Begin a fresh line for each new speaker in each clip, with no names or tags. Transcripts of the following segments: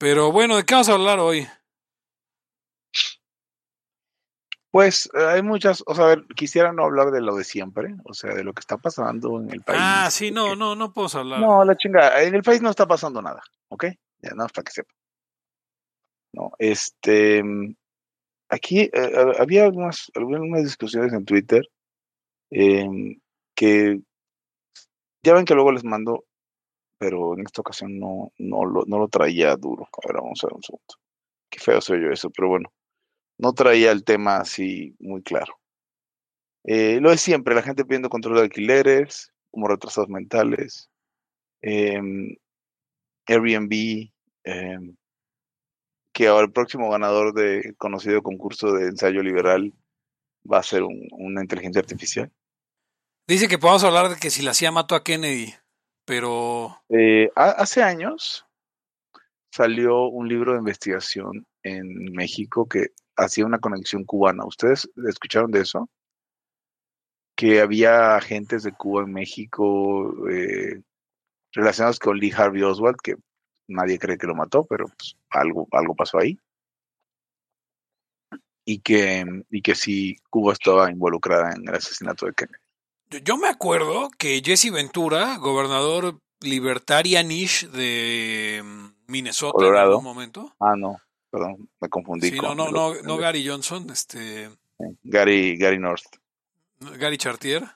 Pero bueno, ¿de qué vamos a hablar hoy?
Pues eh, hay muchas, o sea, a ver, quisiera no hablar de lo de siempre, o sea, de lo que está pasando en el país.
Ah, sí, no, no, no puedo hablar.
No, la chinga, en el país no está pasando nada, ¿ok? Ya, nada más para que sepa. No, este, aquí eh, había algunas, algunas discusiones en Twitter em, que ya ven que luego les mando, pero en esta ocasión no, no, lo, no lo traía duro. A ver, vamos a ver un segundo. Qué feo soy yo eso, pero bueno, no traía el tema así muy claro. Eh, lo es siempre, la gente pidiendo control de alquileres, como retrasados mentales, em, Airbnb, em, que ahora el próximo ganador de conocido concurso de ensayo liberal va a ser una inteligencia artificial.
Dice que podemos hablar de que si la CIA mató a Kennedy, pero...
Eh, hace años salió un libro de investigación en México que hacía una conexión cubana. ¿Ustedes escucharon de eso? Que había agentes de Cuba en México eh, relacionados con Lee Harvey Oswald, que nadie cree que lo mató, pero pues, algo, algo pasó ahí. Y que, y que sí, Cuba estaba involucrada en el asesinato de Kennedy.
Yo me acuerdo que Jesse Ventura, gobernador libertarianish de mm, Minnesota en algún momento.
Ah, no, perdón, me confundí.
Sí, no, no, no, no Gary Johnson, este.
Gary, Gary North.
Gary Chartier.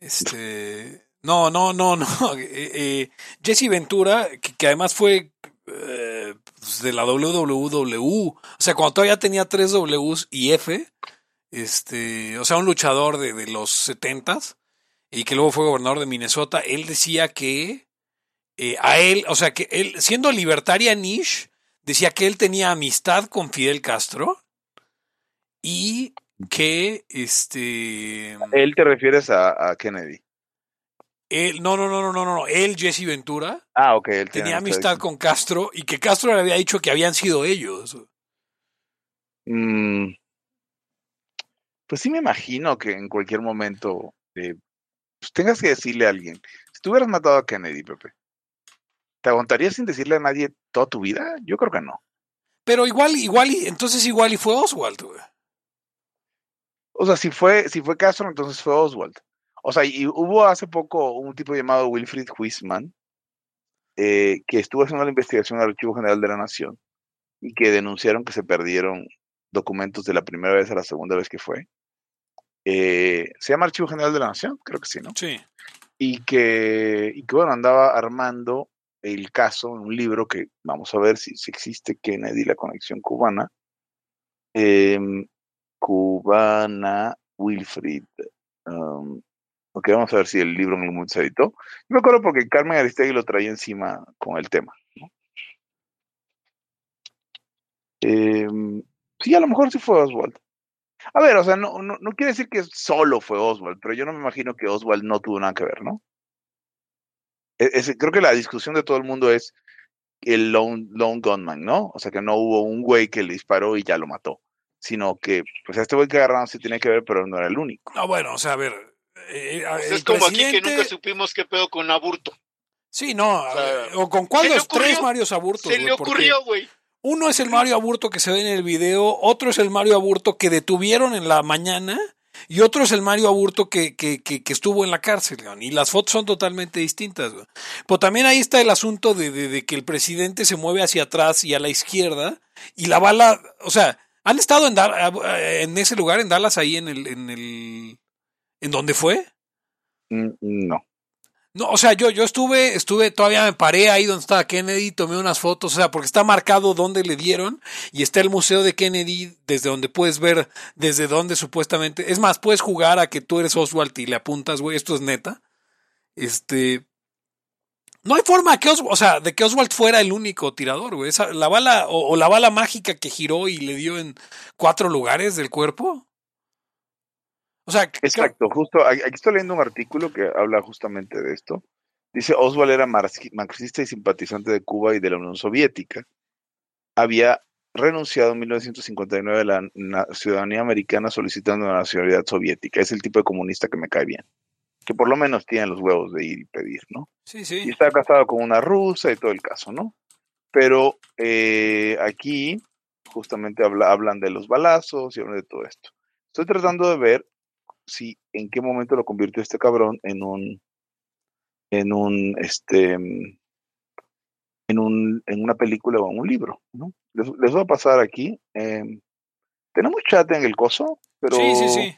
Este. No, no, no, no. Eh, eh, Jesse Ventura, que, además fue eh, pues, de la WWW, o sea, cuando todavía tenía tres Ws y F, este, o sea, un luchador de, de los setentas, y que luego fue gobernador de Minnesota, él decía que a él, o sea, que él, siendo libertaria niche, decía que él tenía amistad con Fidel Castro y que este...
Él te refieres a Kennedy.
Él, no, no, no, no, no, no, él, Jesse Ventura,
ah, ok, él
tenía amistad con Castro y que Castro le había dicho que habían sido ellos.
Mm, pues sí me imagino que en cualquier momento eh, pues tengas que decirle a alguien, si tú hubieras matado a Kennedy, Pepe, ¿te aguantarías sin decirle a nadie toda tu vida? Yo creo que no.
Pero igual, igual, y entonces igual y fue Oswald,
O sea, si fue, si fue Castro, entonces fue Oswald. O sea, y hubo hace poco un tipo llamado Wilfried Huisman, eh, que estuvo haciendo la investigación del Archivo General de la Nación y que denunciaron que se perdieron documentos de la primera vez a la segunda vez que fue. Eh, ¿Se llama Archivo General de la Nación? Creo que sí, ¿no?
Sí.
Y que, y que bueno, andaba armando el caso en un libro que vamos a ver si, si existe Kennedy, la conexión cubana. Em, cubana Wilfrid. Um, Ok, vamos a ver si el libro en algún momento se editó. Yo me acuerdo porque Carmen Aristegui lo traía encima con el tema. Em, sí, a lo mejor sí fue Oswald. A ver, o sea, no, no, quiere decir que solo fue Oswald, pero yo no me imagino que Oswald no tuvo nada que ver, ¿no? E, creo que la discusión de todo el mundo es el lone, lone gunman, ¿no? O sea, que no hubo un güey que le disparó y ya lo mató, sino que, pues, este güey que agarraron sí tiene que ver, pero no era el único.
No, bueno, o sea, a ver,
eh, pues es como aquí que nunca supimos qué pedo con Aburto.
Sí, no. O, con cuál de los tres Mario Aburto.
Se le ocurrió, güey.
Uno es el Mario Aburto que se ve en el video, otro es el Mario Aburto que detuvieron en la mañana y otro es el Mario Aburto que, que, que, estuvo en la cárcel, y las fotos son totalmente distintas. Pero también ahí está el asunto de, de, que el presidente se mueve hacia atrás y a la izquierda y la bala, o sea, han estado en, en ese lugar, en Dallas, ahí en el, en el ¿En dónde fue?
Mm, no.
No, o sea, yo, yo estuve, estuve, todavía me paré ahí donde estaba Kennedy, tomé unas fotos, o sea, porque está marcado dónde le dieron y está el museo de Kennedy desde donde puedes ver desde dónde supuestamente, es más, puedes jugar a que tú eres Oswald y le apuntas, güey, esto es neta. Este, no hay forma que Oswald, o sea, de que Oswald fuera el único tirador, güey. la bala, o, la bala mágica que giró y le dio en cuatro lugares del cuerpo. O sea,
Exacto, justo aquí estoy leyendo un artículo que habla justamente de esto. Dice Oswald era marxista y simpatizante de Cuba y de la Unión Soviética. Había renunciado en 1959 a la ciudadanía americana solicitando la nacionalidad soviética. Es el tipo de comunista que me cae bien. Que por lo menos tiene los huevos de ir y pedir, ¿no?
Sí, sí.
Y estaba casado con una rusa y todo el caso, ¿no? Pero eh, aquí justamente hablan de los balazos y hablan de todo esto. Estoy tratando de ver si en qué momento lo convirtió este cabrón en un en un este en un en una película o en un libro, ¿no? Les, voy a pasar aquí. Em, tenemos chat en el coso, pero
sí, sí, sí.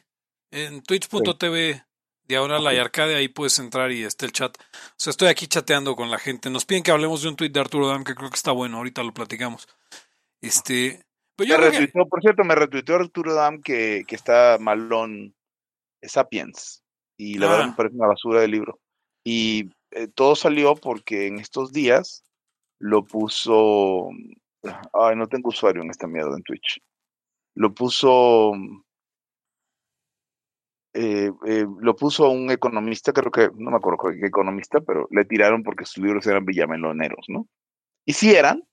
En twitch.tv diagonal la arcade, ahí puedes entrar y está el chat. O sea, estoy aquí chateando con la gente. Nos piden que hablemos de un tweet de Arturo Dam que creo que está bueno, ahorita lo platicamos. Este,
pues Por cierto, me retuiteó Arturo Dam que, que está malón Sapiens. Y la verdad me ah. parece una basura de libro. Y eh, todo salió porque en estos días lo puso. Ay, no tengo usuario en esta mierda en Twitch. Lo puso eh, eh, lo puso un economista, creo que, no me acuerdo qué economista, pero le tiraron porque sus libros eran villameloneros, ¿no? Y sí eran,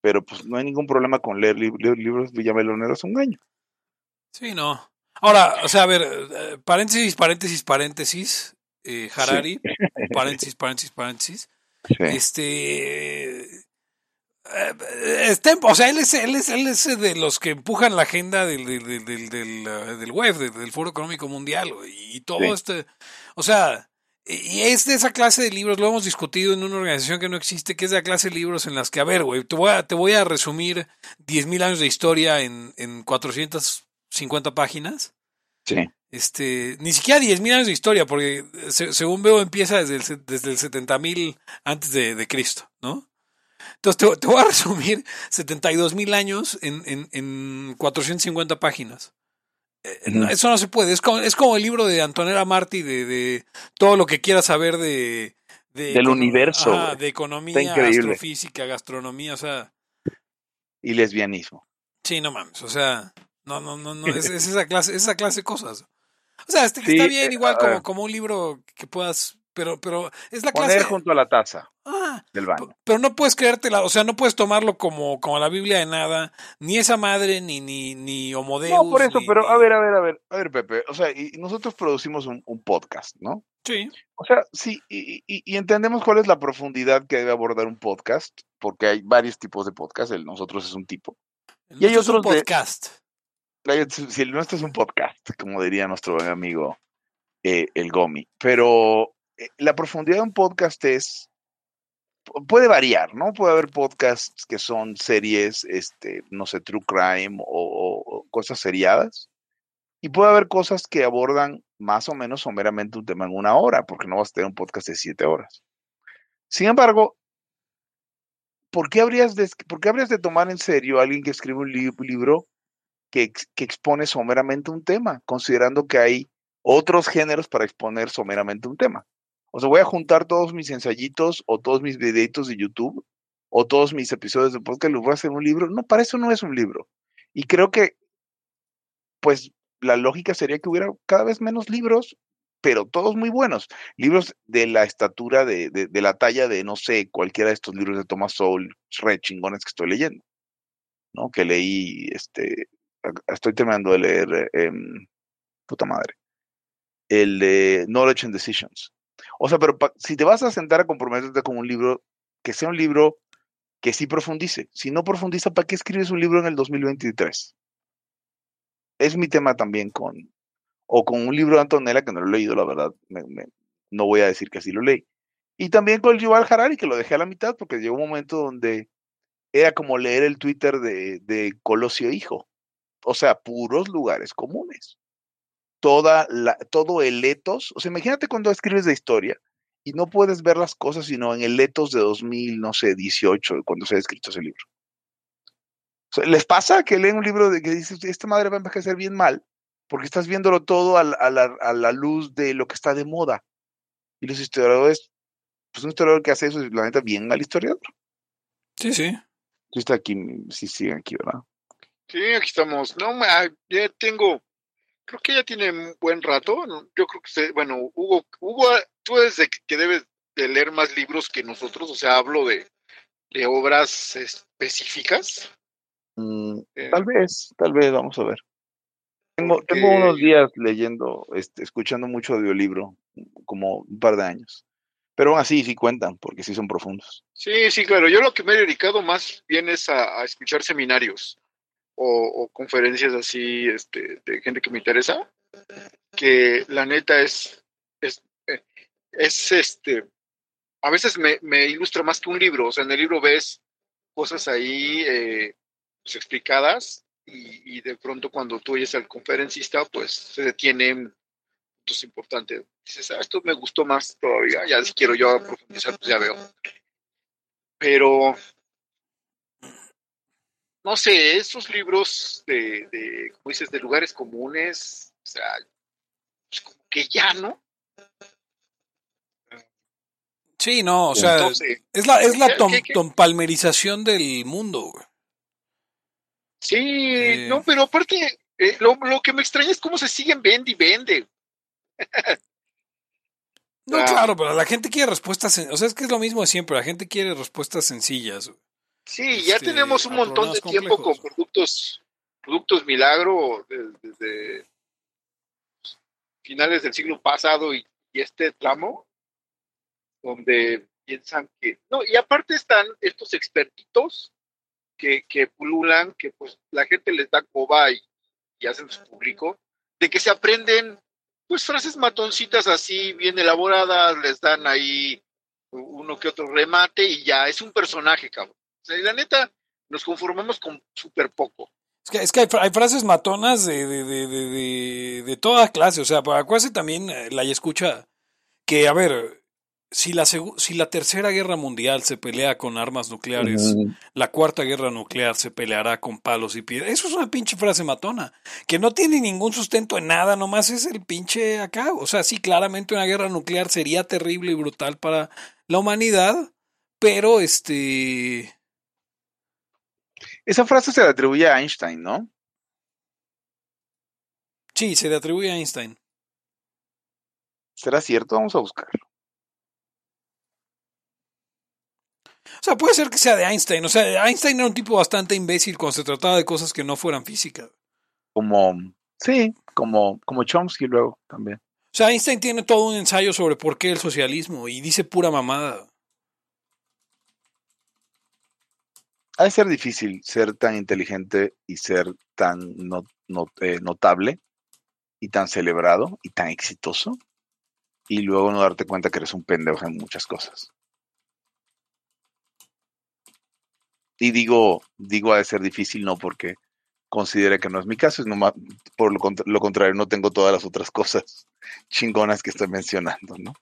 pero pues no hay ningún problema con leer libros villameloneros un año.
Sí, no. Ahora, o sea, a ver, eh, paréntesis, paréntesis, paréntesis, Harari, paréntesis, paréntesis, paréntesis. Este, Está, o sea, él es, él, es, él es de los que empujan la agenda del, del, del, del, del web, del, Foro Económico Mundial y todo este. O sea, y es de esa clase de libros, lo hemos discutido en una organización que no existe, que es de la clase de libros en las que, a ver, güey, te voy a, te voy a resumir 10.000 años de historia en, en 450 páginas.
Sí.
Este, ni siquiera 10.000 años de historia, porque según veo empieza desde el, desde el 70.000 antes de, de Cristo, ¿no? Entonces te, voy a resumir 72 mil años en, en, en 450 páginas. Eh, eso no se puede. Es como, es como el libro de Antonella Martí de, de todo lo que quieras saber de,
del universo.
de economía, astrofísica, gastronomía, o sea.
Y lesbianismo.
Sí, no mames. O sea, no, no, no, no. Es, esa clase, esa clase de cosas. O sea, este, está bien, eh, igual como, como un libro que puedas pero, pero es la
clase. Poner junto a la taza ah, del baño.
Pero no puedes creértela, o sea, no puedes tomarlo como, como la Biblia de nada, ni esa madre, ni, ni, ni No,
por eso, pero a ver, a ver, a ver, a ver, Pepe, o sea, y nosotros producimos un, podcast, ¿no?
Sí.
O sea, sí, y, y, entendemos cuál es la profundidad que debe abordar un podcast, porque hay varios tipos de podcast, el nosotros es un tipo.
y hay otros podcast.
Si el nuestro es un podcast, como diría nuestro buen amigo eh, el Gomi. Pero eh, la profundidad de un podcast es puede variar, ¿no? Puede haber podcasts que son series, este, no sé, true crime o, cosas seriadas. Y puede haber cosas que abordan más o menos someramente un tema en una hora, porque no vas a tener un podcast de siete horas. Sin embargo, ¿por qué habrías de, por qué habrías de tomar en serio a alguien que escribe un libro que, expone someramente un tema, considerando que hay otros géneros para exponer someramente un tema? O sea, voy a juntar todos mis ensayitos o todos mis videitos de YouTube o todos mis episodios de podcast los voy a hacer un libro. No, para eso no es un libro. Y creo que, pues, la lógica sería que hubiera cada vez menos libros, pero todos muy buenos. Libros de la estatura, de, de, la talla de, no sé, cualquiera de estos libros de Thomas Sowell, re chingones que estoy leyendo. ¿No? Que leí, este, estoy terminando de leer, em, puta madre, el de Knowledge and Decisions o sea, pero si te vas a sentar a comprometerte con un libro, que sea un libro que sí profundice. Si no profundiza, ¿para qué escribes un libro en el 2023? Es mi tema también con, o con un libro de Antonella que no lo he leído, la verdad, no voy a decir que así lo leí. Y también con el Yuval Harari, que lo dejé a la mitad porque llegó un momento donde era como leer el Twitter de, de Colosio Hijo. O sea, puros lugares comunes toda la, todo el etos. O sea, imagínate cuando escribes de historia y no puedes ver las cosas sino en el etos de 2000, no sé, 18, cuando se ha escrito ese libro. ¿Les pasa que leen un libro de que dices, esta madre va a envejecer bien mal? Porque estás viéndolo todo a la, a la, luz de lo que está de moda. Y los historiadores, pues un historiador que hace eso es la neta bien al historiador.
Sí, sí.
Sí, está aquí, sí siguen aquí, ¿verdad?
Sí, aquí estamos. No, ya tengo creo que ya tiene un buen rato. Yo creo que, bueno, Hugo, Hugo, tú desde que debes de leer más libros que nosotros, o sea, hablo de, de obras específicas.
Mm, eh, tal vez, tal vez, vamos a ver. Tengo, tengo unos días leyendo, este, escuchando mucho audiolibro, como un par de años. Pero aún así sí cuentan, porque sí son profundos.
Sí, sí, claro. Yo lo que me he dedicado más bien es a, escuchar seminarios o, conferencias así este, de gente que me interesa, que la neta es, es, eh, es este, a veces me, me, ilustra más que un libro. O sea, en el libro ves cosas ahí eh, pues, explicadas y, y, de pronto cuando tú oyes al conferencista, pues se detienen puntos importantes. Dices, ah, esto me gustó más todavía, ya si quiero yo profundizar, pues ya veo. Pero, no sé, esos libros de, de como dices, de lugares comunes, o sea, pues como que ya, ¿no?
Sí, no, o sea, es la, es la tom, palmerización del mundo.
Sí, eh. no, pero aparte, eh, lo, lo, que me extraña es cómo se siguen vende y vende.
no, ah. claro, pero la gente quiere respuestas, o sea, es que es lo mismo de siempre, la gente quiere respuestas sencillas.
Sí, ya este, tenemos un montón de tiempo con productos, productos milagro desde, finales del siglo pasado y este tramo donde piensan que, no, y aparte están estos expertitos que, que pululan, que pues la gente les da coba y, hacen su público, de que se aprenden pues frases matoncitas así bien elaboradas, les dan ahí uno que otro remate y ya es un personaje, cabrón. O sea, y la neta, nos conformamos con súper poco.
Es que, es que hay, frases matonas de, de, de, de, de toda clase, o sea, acuérdense también eh, la escucha que, a ver, si la, si la tercera guerra mundial se pelea con armas nucleares, la cuarta guerra nuclear se peleará con palos y piedras. Eso es una pinche frase matona, que no tiene ningún sustento en nada, nomás es el pinche acá. O sea, sí, claramente una guerra nuclear sería terrible y brutal para la humanidad, pero este...
Esa frase se le atribuye a Einstein, ¿no?
Sí, se le atribuye a Einstein.
¿Será cierto? Vamos a buscarlo.
O sea, puede ser que sea de Einstein. O sea, Einstein era un tipo bastante imbécil cuando se trataba de cosas que no fueran físicas.
Como, sí, como, como Chomsky luego también.
O sea, Einstein tiene todo un ensayo sobre por qué el socialismo y dice pura mamada.
Ha de ser difícil ser tan inteligente y ser tan eh, notable y tan celebrado y tan exitoso y luego no darte cuenta que eres un pendejo en muchas cosas. Y digo, digo a de ser difícil no porque considere que no es mi caso, es nomás, por lo, contrario, no tengo todas las otras cosas chingonas que estoy mencionando, ¿no?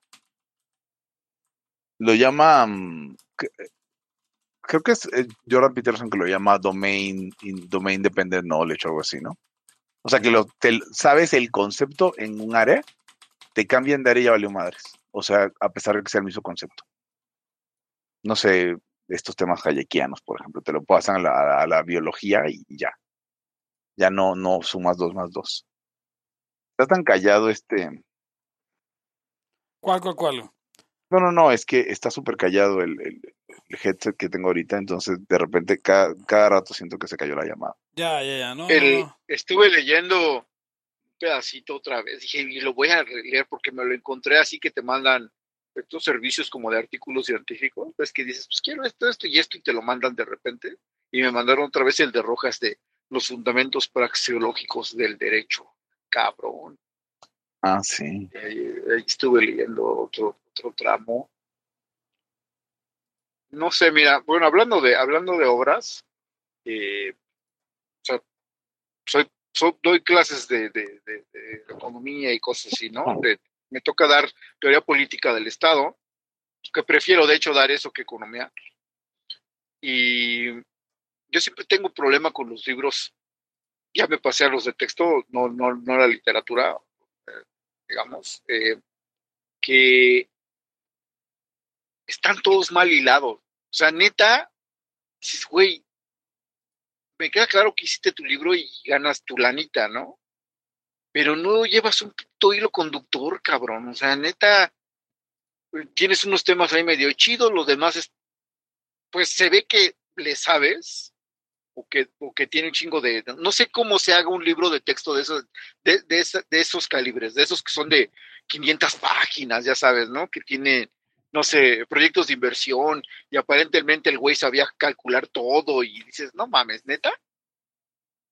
Lo llama, mm, creo que es eh, Jordan Peterson que lo llama Domain, domain Dependent Knowledge o algo así, ¿no? O sea que lo, sabes el concepto en un área, te cambian de área y ya valió madres. O sea, a pesar de que sea el mismo concepto. No sé, estos temas hayekianos, por ejemplo, te lo pasan a la, biología y ya. Ya no, no sumas dos más dos. Está tan callado este.
¿Cuál, cuál, cuál?
No, no, no, es que está súper callado el, el, headset que tengo ahorita, entonces de repente cada, cada, rato siento que se cayó la llamada.
Ya, ya, ya, no,
Estuve leyendo un pedacito otra vez, dije, y lo voy a leer porque me lo encontré así que te mandan estos servicios como de artículos científicos, ves que dices, pues quiero esto, esto y esto y te lo mandan de repente. Y me mandaron otra vez el de Rojas de los fundamentos praxeológicos del derecho. Cabrón.
Ah, sí.
Ahí, estuve leyendo otro, otro tramo. No sé, mira, bueno, hablando de, hablando de obras, eh, o sea, soy, doy clases de, de, de, economía y cosas así, ¿no? Me toca dar teoría política del Estado, que prefiero de hecho dar eso que economía. Y yo siempre tengo problema con los libros, ya me pasé a los de texto, no, no, no la literatura, eh, digamos, eh, que están todos mal hilados. O sea, neta, dices, güey, me queda claro que hiciste tu libro y ganas tu lanita, ¿no? pero no llevas un puto hilo conductor, cabrón. O sea, neta, tienes unos temas ahí medio chidos, los demás es, pues se ve que le sabes, o que, o que tiene un chingo de, no sé cómo se haga un libro de texto de esos, de, de, esos calibres, de esos que son de 500 páginas, ya sabes, ¿no? Que tiene no sé, proyectos de inversión y aparentemente el güey sabía calcular todo y dices, no mames, neta.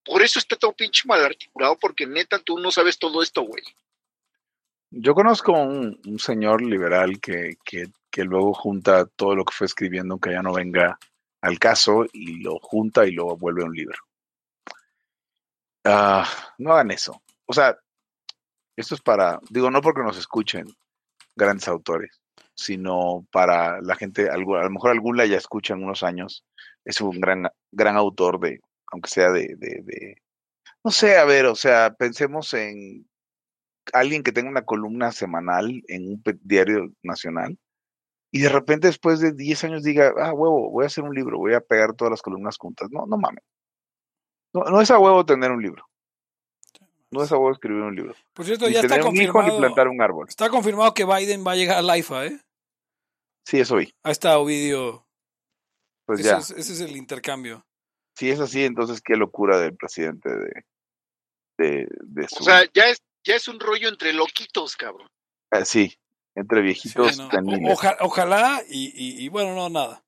Por eso está todo pinche mal articulado, porque neta tú no sabes todo esto, güey.
Yo conozco un, un señor liberal que, que, que, luego junta todo lo que fue escribiendo, aunque ya no venga al caso, y lo junta y lo vuelve un libro. Uh, no hagan eso. O sea, esto es para, digo, no porque nos escuchen grandes autores, sino para la gente, a lo mejor algún la ya escucha en unos años, es un gran, gran autor de, aunque sea de, de, de, no sé, a ver, o sea, pensemos en alguien que tenga una columna semanal en un diario nacional y de repente después de 10 años diga, ah, huevo, voy a hacer un libro, voy a pegar todas las columnas juntas. No, no mames. No, no es a huevo tener un libro. No es a huevo escribir un libro.
Por cierto, ni ya está confirmado.
Un hijo, ni plantar un árbol.
Está confirmado que Biden va a llegar al IFA, ¿eh?
Sí, eso vi.
Ahí está Ovidio.
Pues
ese
ya.
Es, ese es el intercambio.
Si es así, entonces qué locura del presidente de, de, de su...
O sea, ya es, ya es un rollo entre loquitos, cabrón.
Ah, sí, entre viejitos.
Sí, no. Oja, ojalá y, y, y, bueno, no, nada.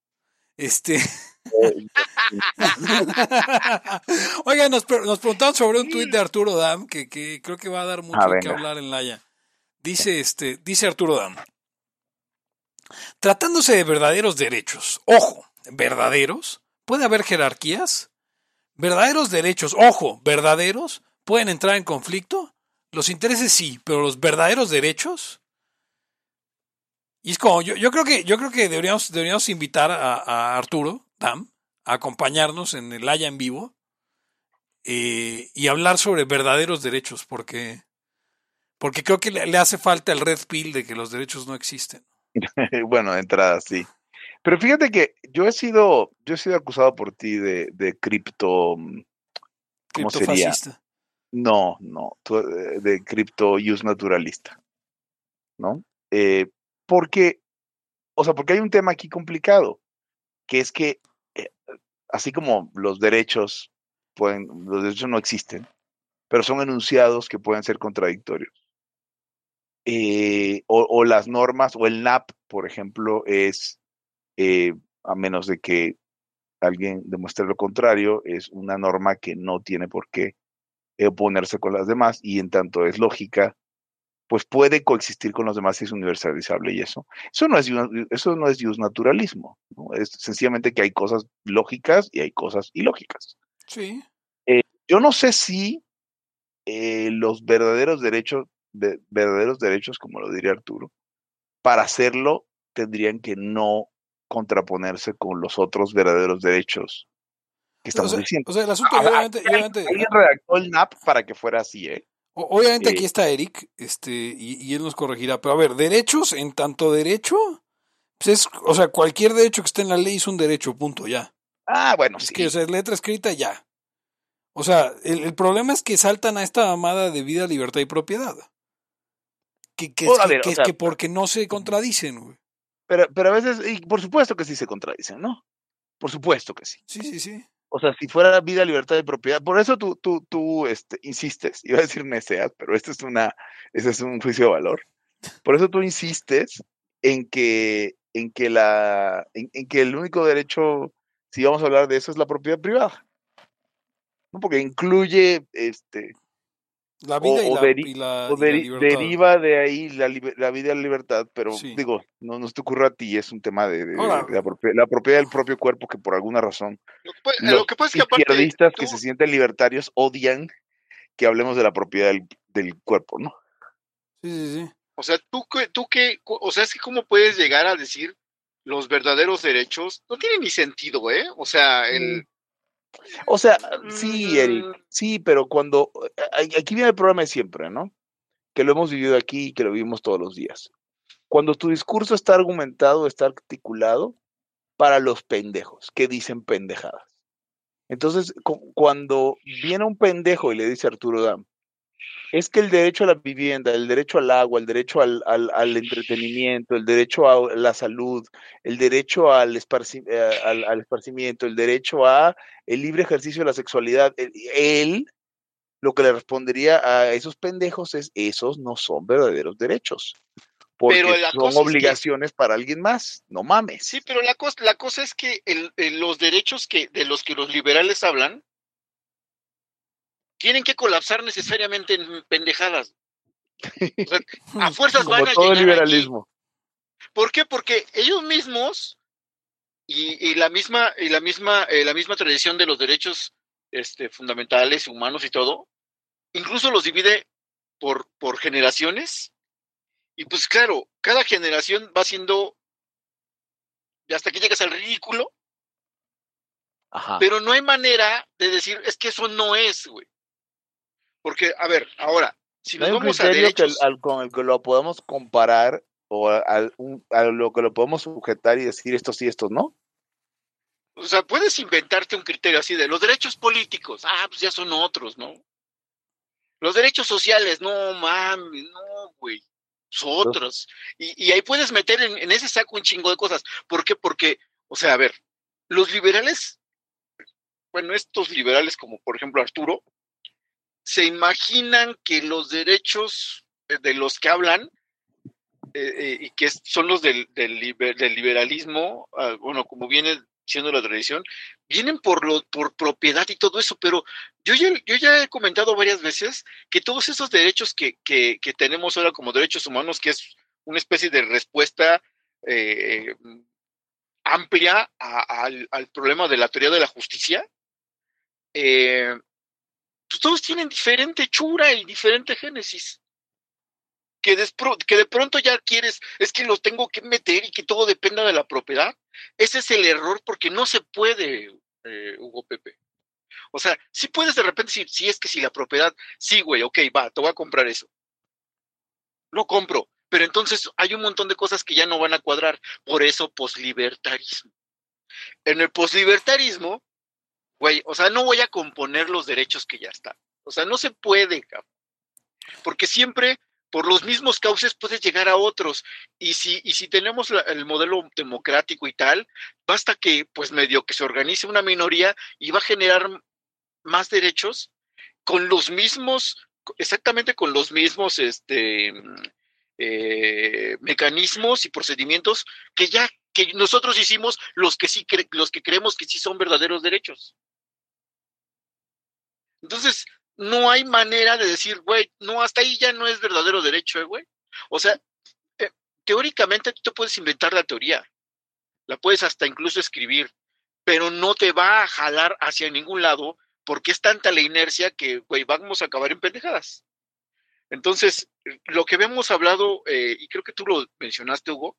Este. Oiga, nos, nos preguntaron sobre un tuit de Arturo Dam que, que, creo que va a dar mucho
ah,
que hablar en Laya. Dice, este, dice Arturo Dam. Tratándose de verdaderos derechos, ojo, verdaderos, ¿puede haber jerarquías? Verdaderos derechos, ojo, verdaderos, ¿pueden entrar en conflicto? Los intereses sí, pero los verdaderos derechos. Y es como, yo, yo creo que, yo creo que deberíamos, deberíamos invitar a, Arturo Dam a acompañarnos en el Haya en vivo eh, y hablar sobre verdaderos derechos, porque, porque creo que le, hace falta el red pill de que los derechos no existen.
bueno, de entrada sí. Pero fíjate que yo he sido, yo he sido acusado por ti de, de cripto, ¿cómo sería? No, no, de cripto use naturalista, ¿no? Eh, porque, o sea, porque hay un tema aquí complicado, que es que eh, así como los derechos pueden, los derechos no existen, pero son enunciados que pueden ser contradictorios. Eh, o, o, las normas, o el NAP, por ejemplo, es, eh, a menos de que alguien demuestre lo contrario, es una norma que no tiene por qué oponerse con las demás y en tanto es lógica, pues puede coexistir con los demás y es universalizable y eso. Eso no es, eso no es naturalismo, ¿no? es sencillamente que hay cosas lógicas y hay cosas ilógicas.
Sí.
Eh, yo no sé si eh, los verdaderos derechos, de, verdaderos derechos, como lo diría Arturo, para hacerlo tendrían que no contraponerse con los otros verdaderos derechos que estamos
o sea,
diciendo.
O sea, el asunto,
Ahora,
obviamente, obviamente,
alguien redactó el NAP para que fuera así, ¿eh?
Obviamente
Eh,
aquí está Eric, este, y, y él nos corregirá. Pero a ver, derechos, en tanto derecho, pues es, o sea, cualquier derecho que esté en la ley es un derecho, punto, ya.
Ah, bueno,
Es
sí.
que, o sea, es letra escrita, ya. O sea, el, el problema es que saltan a esta mamada de vida, libertad y propiedad. Que, que,
Bueno,
que,
ver,
que
o
es
sea,
que porque no se contradicen, güey.
Pero, pero a veces, y por supuesto que sí se contradicen, ¿no? Por supuesto que sí.
Sí, sí, sí.
O sea, si fuera vida, libertad y propiedad, por eso tú, tú, tú este, insistes, iba a decir neceas, pero este es una, ese es un juicio de valor. Por eso tú insistes en que, en que la, en, en que el único derecho, si vamos a hablar de eso, es la propiedad privada. ¿no? Porque incluye este,
La vida
o,
y, la,
deri-
y la-
o
y la
deriva de ahí la, la vida y la libertad, pero
Sí.
digo, no, no se te ocurre a ti, es un tema de, de-
Ahora-
de la, propiedad del propio cuerpo que por alguna razón
Lo que, pa-
los
lo que pasa es que aparte,
izquierdistas
tú-
que se sienten libertarios odian que hablemos de la propiedad del, del cuerpo, ¿no?
Sí, sí, sí.
o sea, tú que, tú que, o sea, es que cómo puedes llegar a decir los verdaderos derechos, no tiene ni sentido, ¿eh? O sea, el...
O sea, sí, Eric,
Mm,
sí, pero cuando a- aquí viene el problema de siempre, ¿no? Que lo hemos vivido aquí y que lo vivimos todos los días. Cuando tu discurso está argumentado, está articulado para los pendejos que dicen pendejadas. Entonces, cu- cuando viene un pendejo y le dice a Arturo Dam, es que el derecho a la vivienda, el derecho al agua, el derecho al, al- al entretenimiento, el derecho a la salud, el derecho al, esparci- eh, al- al esparcimiento, el derecho a el libre ejercicio de la sexualidad, él, lo que le respondería a esos pendejos es, esos no son verdaderos derechos, porque
Pero la
son
cosa es que-
obligaciones para alguien más. No mames.
Sí, pero la cosa, la cosa es que el- los derechos que, de los que los liberales hablan tienen que colapsar necesariamente en pendejadas. O sea, a fuerzas
Como
van a
todo
llegar aquí.
liberalismo.
¿Por qué? Porque ellos mismos y, y la misma y la misma eh, la misma tradición de los derechos este, fundamentales humanos y todo, incluso los divide por por generaciones y pues claro, cada generación va siendo y hasta que llegas al ridículo,
Ajá.
pero no hay manera de decir es que eso no es, güey. Porque a ver, ahora si
No
nos vamos a
que,
derechos,
al- con el que lo podemos comparar o a, a un- a lo que lo podemos sujetar y decir esto sí, esto no.
O sea, puedes inventarte un criterio así de los derechos políticos. Ah, pues ya son otros, ¿no? Los derechos sociales, no mames, no, güey. Son otros. Y, y ahí puedes meter en, en ese saco un chingo de cosas. ¿Por qué? Porque, o sea, a ver, los liberales, bueno, estos liberales como por ejemplo Arturo, se imaginan que los derechos eh, de los que hablan eh, eh, y que son los del, del, liber- del liberalismo, ah, bueno, como viene siendo la tradición, vienen por lo, por propiedad y todo eso, pero yo ya, yo ya he comentado varias veces que todos esos derechos que, que, que tenemos ahora como derechos humanos, que es una especie de respuesta amplia a- al, al problema de la teoría de la justicia, eh, pues todos tienen diferente hechura y diferente génesis. Que, de pronto ya quieres, es que los tengo que meter y que todo dependa de la propiedad. Ese es el error porque no se puede, eh, Hugo Pepe. O sea, sí puedes de repente decir, si es que si la propiedad, sí, güey, ok, va, te voy a comprar eso. Lo compro, pero entonces hay un montón de cosas que ya no van a cuadrar. Por eso, poslibertarismo. En el poslibertarismo, güey, o sea, no voy a componer los derechos que ya están. O sea, no se puede. Porque siempre, por los mismos cauces, puedes llegar a otros. Y si, y si tenemos el modelo democrático y tal, basta que, pues, medio que se organice una minoría y va a generar más derechos con los mismos, exactamente con los mismos, este, eh, mecanismos y procedimientos que ya que nosotros hicimos los que sí cre- los que creemos que sí son verdaderos derechos. Entonces, no hay manera de decir, güey, no, hasta ahí ya no es verdadero derecho, eh, güey. O sea, eh, teóricamente tú te puedes inventar la teoría, la puedes hasta incluso escribir, pero no te va a jalar hacia ningún lado porque es tanta la inercia que, güey, vamos a acabar en pendejadas. Entonces, lo que habíamos hablado, eh, y creo que tú lo mencionaste, Hugo,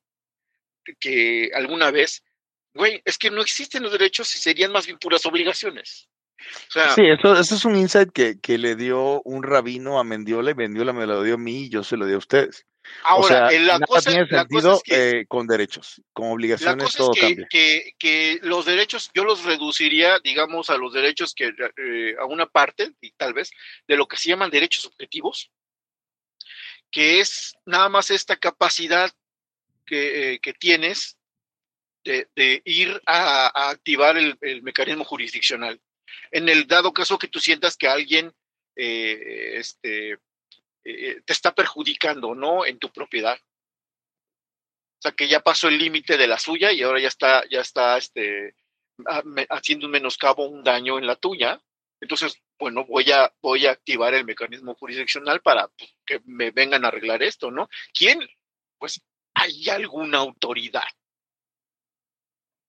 que alguna vez, güey, es que no existen los derechos y serían más bien puras obligaciones. O sea,
Sí, eso, eso es un insight que, que le dio un rabino a Mendiola y Mendiola me lo dio a mí y yo se lo di a ustedes.
ahora,
o sea,
eh, la,
nada
cosa,
tiene
la cosa
sentido
es que,
eh, con derechos, con
la
obligaciones
cosa
todo
es que,
cambia.
que, que los derechos, yo los reduciría, digamos, a los derechos que, eh, a una parte, y tal vez, de lo que se llaman derechos objetivos, que es nada más esta capacidad que, eh, que tienes de, de ir a, a activar el, el mecanismo jurisdiccional. En el dado caso que tú sientas que alguien eh, este, eh, te está perjudicando, ¿no? En tu propiedad. O sea, que ya pasó el límite de la suya y ahora ya está, ya está este, haciendo un menoscabo, un daño en la tuya. Entonces, bueno, voy a, voy a activar el mecanismo jurisdiccional para pues, que me vengan a arreglar esto, ¿no? ¿Quién? Pues hay alguna autoridad.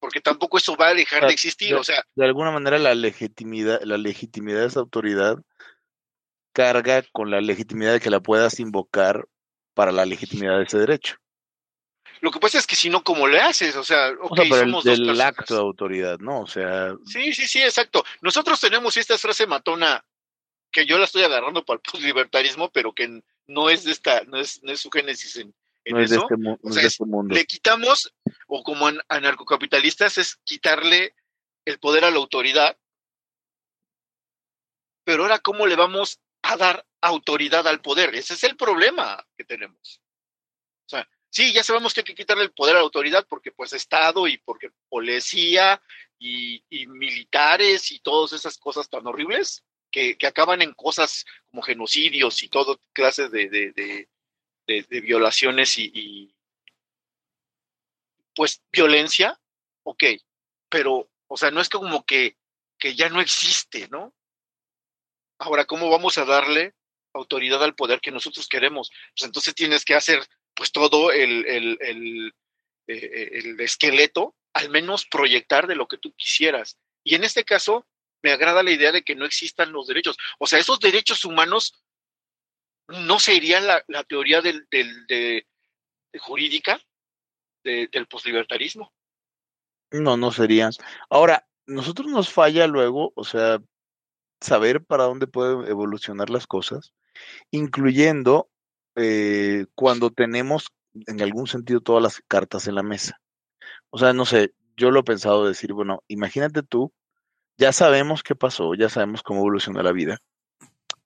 Porque tampoco eso va a dejar de existir. O sea,
De alguna manera la legitimidad, la legitimidad de esa autoridad carga con la legitimidad de que la puedas invocar para la legitimidad de ese derecho.
lo que pasa es que si no, ¿cómo le haces? O sea, ok,
o sea, pero el,
somos dos personas.
acto de autoridad, ¿no? O sea,
Sí, sí, sí, exacto. Nosotros tenemos esta frase matona que yo la estoy agarrando para el libertarismo, pero que no es de esta, no es, no es su génesis en, en
no es de este,
O
es de este mundo.
Le quitamos, o como an- anarcocapitalistas, es quitarle el poder a la autoridad. Pero ahora, ¿cómo le vamos a dar autoridad al poder? Ese es el problema que tenemos. O sea, sí, ya sabemos que hay que quitarle el poder a la autoridad porque pues Estado y porque policía y, y militares y todas esas cosas tan horribles que, que acaban en cosas como genocidios y todo clase de, de, de, de, violaciones y, pues violencia, ok, pero, o sea, no es como que, que ya no existe, ¿no? Ahora, ¿cómo vamos a darle autoridad al poder que nosotros queremos? Pues entonces tienes que hacer pues todo el, el, el, eh, el esqueleto, al menos proyectar de lo que tú quisieras. Y en este caso, me agrada la idea de que no existan los derechos. O sea, esos derechos humanos no serían la, la teoría del, del, de, jurídica del poslibertarismo.
No, no serían. Ahora, nosotros nos falla luego, o sea, saber para dónde pueden evolucionar las cosas, incluyendo eh, cuando tenemos en algún sentido todas las cartas en la mesa. O sea, no sé, yo lo he pensado decir, bueno, imagínate tú, ya sabemos qué pasó, ya sabemos cómo evolucionó la vida,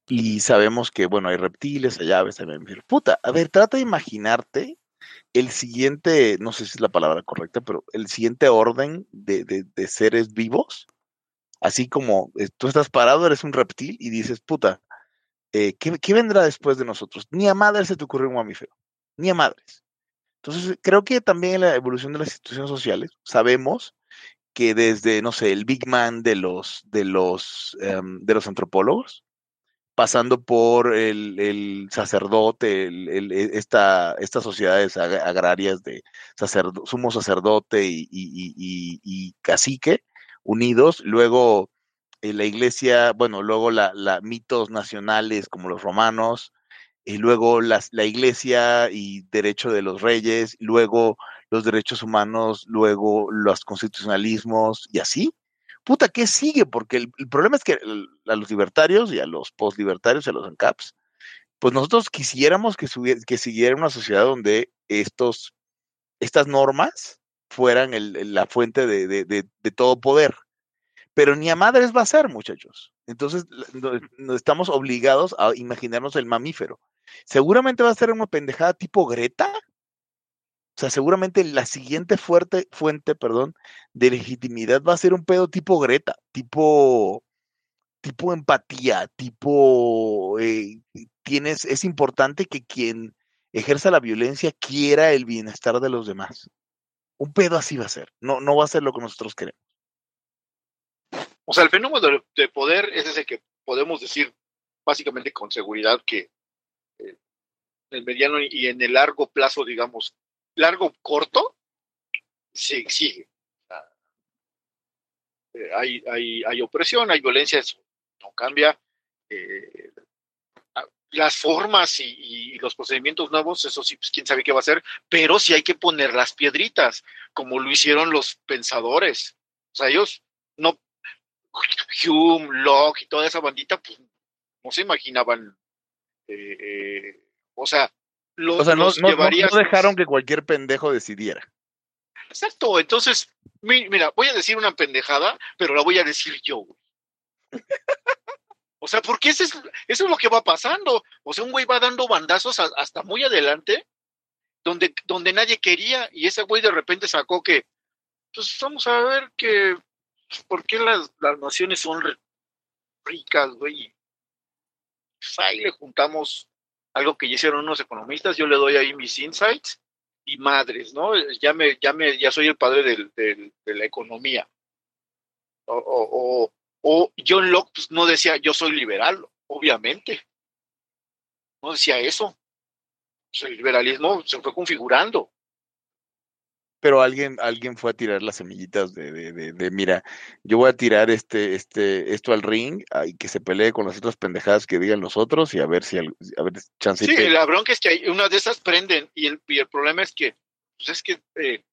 y sabemos que, bueno, hay reptiles, hay aves, hay mamíferos. Puta, a ver, trata de imaginarte el siguiente, no sé si es la palabra correcta, pero el siguiente orden de, de, seres vivos, así como eh, tú estás parado, eres un reptil y dices, puta, eh, ¿qué, ¿qué, vendrá después de nosotros? Ni a madres se te ocurre un mamífero, ni a madres. Entonces, creo que también en la evolución de las instituciones sociales sabemos que desde, no sé, el Big Man de los, de los, um, de los antropólogos, pasando por el, sacerdote, el, e, esta, estas sociedades agrarias de sumo sacerdote y, cacique unidos, luego eh, la iglesia, bueno, luego la, mitos nacionales como los romanos, y luego las, la iglesia y derecho de los reyes, luego los derechos humanos, luego los constitucionalismos y así puta, ¿qué sigue? Porque el, problema es que a los libertarios y a los postlibertarios y a los ANCAPs, pues nosotros quisiéramos que, que siguiera una sociedad donde estos, estas normas fueran la fuente de, todo poder. Pero ni a madres va a ser, muchachos. Entonces, estamos obligados a imaginarnos el mamífero. Seguramente va a ser una pendejada tipo Greta, o sea, seguramente la siguiente fuerte, fuente perdón, de legitimidad va a ser un pedo tipo Greta, tipo, tipo empatía, tipo, eh, tienes, es importante que quien ejerza la violencia quiera el bienestar de los demás. Un pedo así va a ser, no, no va a ser lo que nosotros queremos.
O sea, el fenómeno de, poder es ese que podemos decir básicamente con seguridad que eh, en el mediano y en el largo plazo, digamos, largo corto se exige. Eh, hay, hay, hay, opresión, hay violencia, eso no cambia. Eh, las formas y, los procedimientos nuevos, eso sí, pues quién sabe qué va a hacer, pero sí hay que poner las piedritas, como lo hicieron los pensadores. O sea, ellos no, Hume, Locke y toda esa bandita, pues no se imaginaban, eh, o sea,
o sea, no, dejaron que cualquier pendejo decidiera.
Exacto, entonces, mira, voy a decir una pendejada, pero la voy a decir yo. o sea, porque eso es, eso es lo que va pasando. O sea, un güey va dando bandazos hasta muy adelante, donde, donde nadie quería, y ese güey de repente sacó que, pues vamos a ver que, ¿por qué las, las naciones son ricas, güey? Pues ahí le juntamos algo que ya hicieron unos economistas, yo le doy ahí mis insights y madres, ¿no? Ya me, ya me, ya soy el padre de la economía. O, John Locke pues, no decía yo soy liberal, obviamente. No decía eso. El liberalismo se fue configurando
pero alguien, alguien fue a tirar las semillitas de, de, de, mira, yo voy a tirar este, este, esto al ring y que se pelee con las otras pendejadas que digan los otros y a ver si, a ver,
chance. Sí, la bronca es que hay, una de esas prenden y el, y el problema es que, pues es que, eh,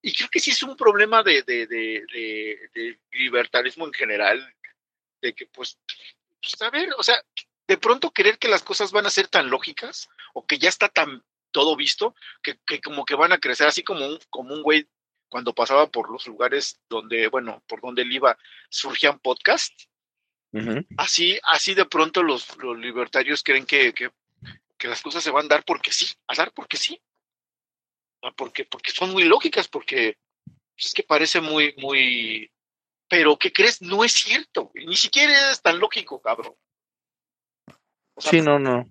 y creo que sí es un problema de, de, de, libertarismo en general, de que pues, pues, a ver, o sea, de pronto creer que las cosas van a ser tan lógicas o que ya está tan todo visto, que, como que van a crecer, así como un, como un güey cuando pasaba por los lugares donde, bueno, por donde él iba, surgían podcasts. Así, así de pronto los, los libertarios creen que, que, las cosas se van a dar porque sí, a dar porque sí. Porque, porque son muy lógicas, porque pues, es que parece muy, muy. Pero, ¿qué crees? No es cierto. Ni siquiera es tan lógico, cabrón.
sí, no, no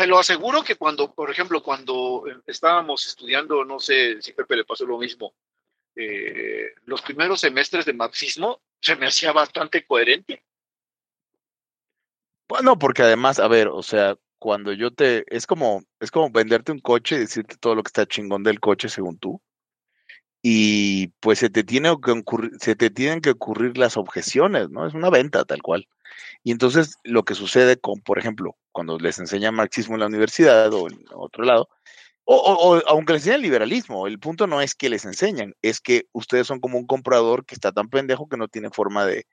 te lo aseguro que cuando, por ejemplo, cuando estábamos estudiando, no sé si Pepe le pasó lo mismo, eh, los primeros semestres de marxismo se me hacía bastante coherente.
Bueno, porque además, a ver, o sea, cuando yo te, es como, es como venderte un coche y decirte todo lo que está chingón del coche según tú. Y pues se te tiene que ocurrir, se te tienen que ocurrir las objeciones, ¿no? Es una venta tal cual. Y entonces lo que sucede con, por ejemplo, cuando les enseñan marxismo en la universidad o en otro lado, o, aunque les enseñan liberalismo, el punto no es que les enseñan, es que ustedes son como un comprador que está tan pendejo que no tiene forma de,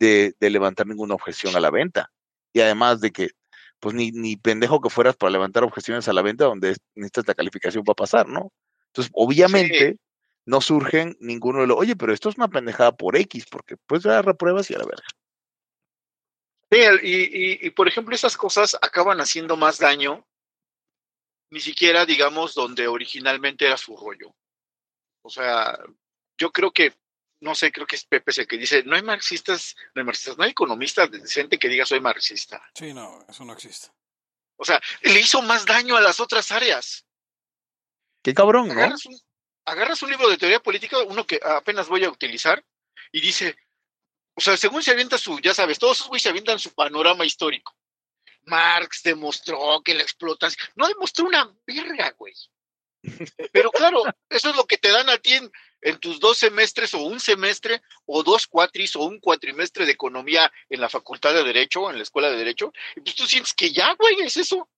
de, levantar ninguna objeción a la venta. Y además de que, pues ni, ni pendejo que fueras para levantar objeciones a la venta donde necesitas la calificación para pasar, ¿no? Entonces, obviamente, no surgen ninguno de los, oye, pero esto es una pendejada por X, porque pues ya repruebas y a la verga.
Sí, y, y, por ejemplo, esas cosas acaban haciendo más daño, ni siquiera, digamos, donde originalmente era su rollo. O sea, yo creo que, no sé, creo que es Pepe el que dice, no hay marxistas, no hay marxistas, no hay economistas decente que diga soy marxista.
Sí, no, eso no existe.
O sea, le hizo más daño a las otras áreas.
Qué cabrón, ¿no?
agarras un libro de teoría política, uno que apenas voy a utilizar, y dice, o sea, según se avienta su, ya sabes, todos esos güeyes se avientan su panorama histórico. Marx demostró que la explotación, no demostró una verga, güey. Pero claro, eso es lo que te dan a ti en, tus dos semestres o un semestre o dos cuatris o un cuatrimestre de economía en la facultad de derecho, en la escuela de derecho, y pues tú sientes que ya, güey, es eso.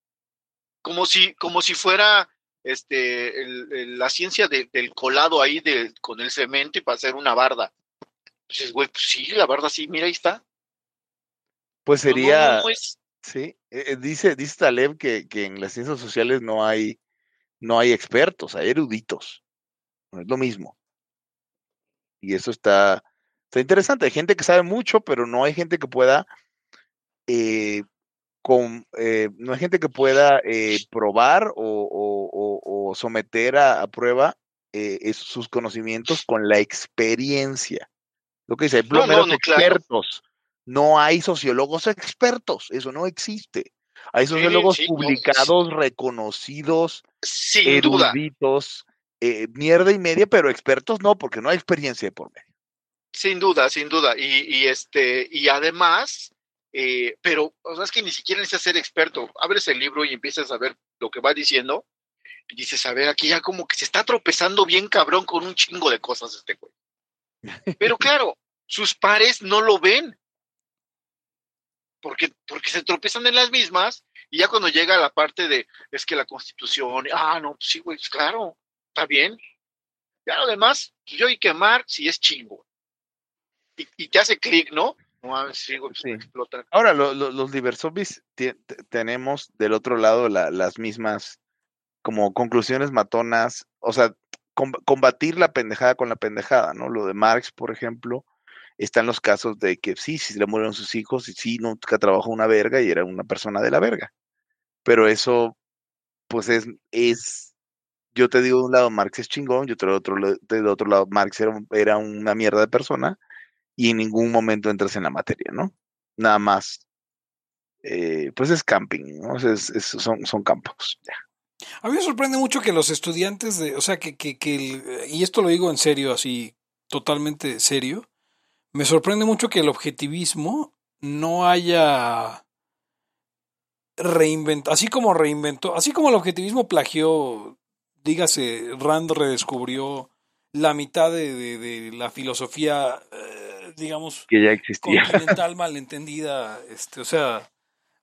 Como si, como si fuera este, la ciencia del colado ahí con el cemento y para hacer una barda. Güey, pues sí, la barda sí, mira, ahí está.
Pues sería, sí, eh, eh, dice, dice Taleb que, que en las ciencias sociales no hay, no hay expertos, hay eruditos. No es lo mismo. Y eso está, está interesante. Hay gente que sabe mucho, pero no hay gente que pueda eh, con, eh, no hay gente que pueda probar o, someter a, prueba eh, sus conocimientos con la experiencia. Lo que dice, hay plomeros expertos, no hay sociólogos expertos, eso no existe. Hay sociólogos publicados, reconocidos, eruditos, mierda y media, pero expertos no, porque no hay experiencia por medio.
Sin duda, sin duda. Y, y este, y además, eh, pero o sea, es que ni siquiera necesitas ser experto. Abres el libro y empiezas a ver lo que va diciendo y dices, a ver, aquí ya como que se está tropezando bien cabrón con un chingo de cosas este güey. Pero claro, sus pares no lo ven. Porque, porque se tropiezan en las mismas y ya cuando llega la parte de, es que la constitución, ah, no, sí, güey, pues claro, está bien. Ya lo demás, pues yo y quemar si es chingo. Y, y te hace clic, ¿no?
Ahora, los diversos tenemos del otro lado las mismas como conclusiones matonas, o sea, combatir la pendejada con la pendejada, ¿no? Lo de Marx, por ejemplo, están los casos de que sí, si le murieron sus hijos, y sí, nunca trabajó una verga y era una persona de la verga. Pero eso, pues es, es yo te digo de un lado Marx es chingón, yo te digo otro, de otro lado Marx era, era una mierda de persona, y en ningún momento entras en la materia, ¿no? Nada más. Eh, pues es camping, ¿no? son, son campos. Ya.
A mí me sorprende mucho que los estudiantes de, o sea, que, que, que y esto lo digo en serio, así, totalmente serio, me sorprende mucho que el objetivismo no haya reinventado, así como reinventó, así como el objetivismo plagió, dígase, Rand redescubrió la mitad de, de, la filosofía eh, digamos,
que ya existía.
continental malentendida, este, o sea,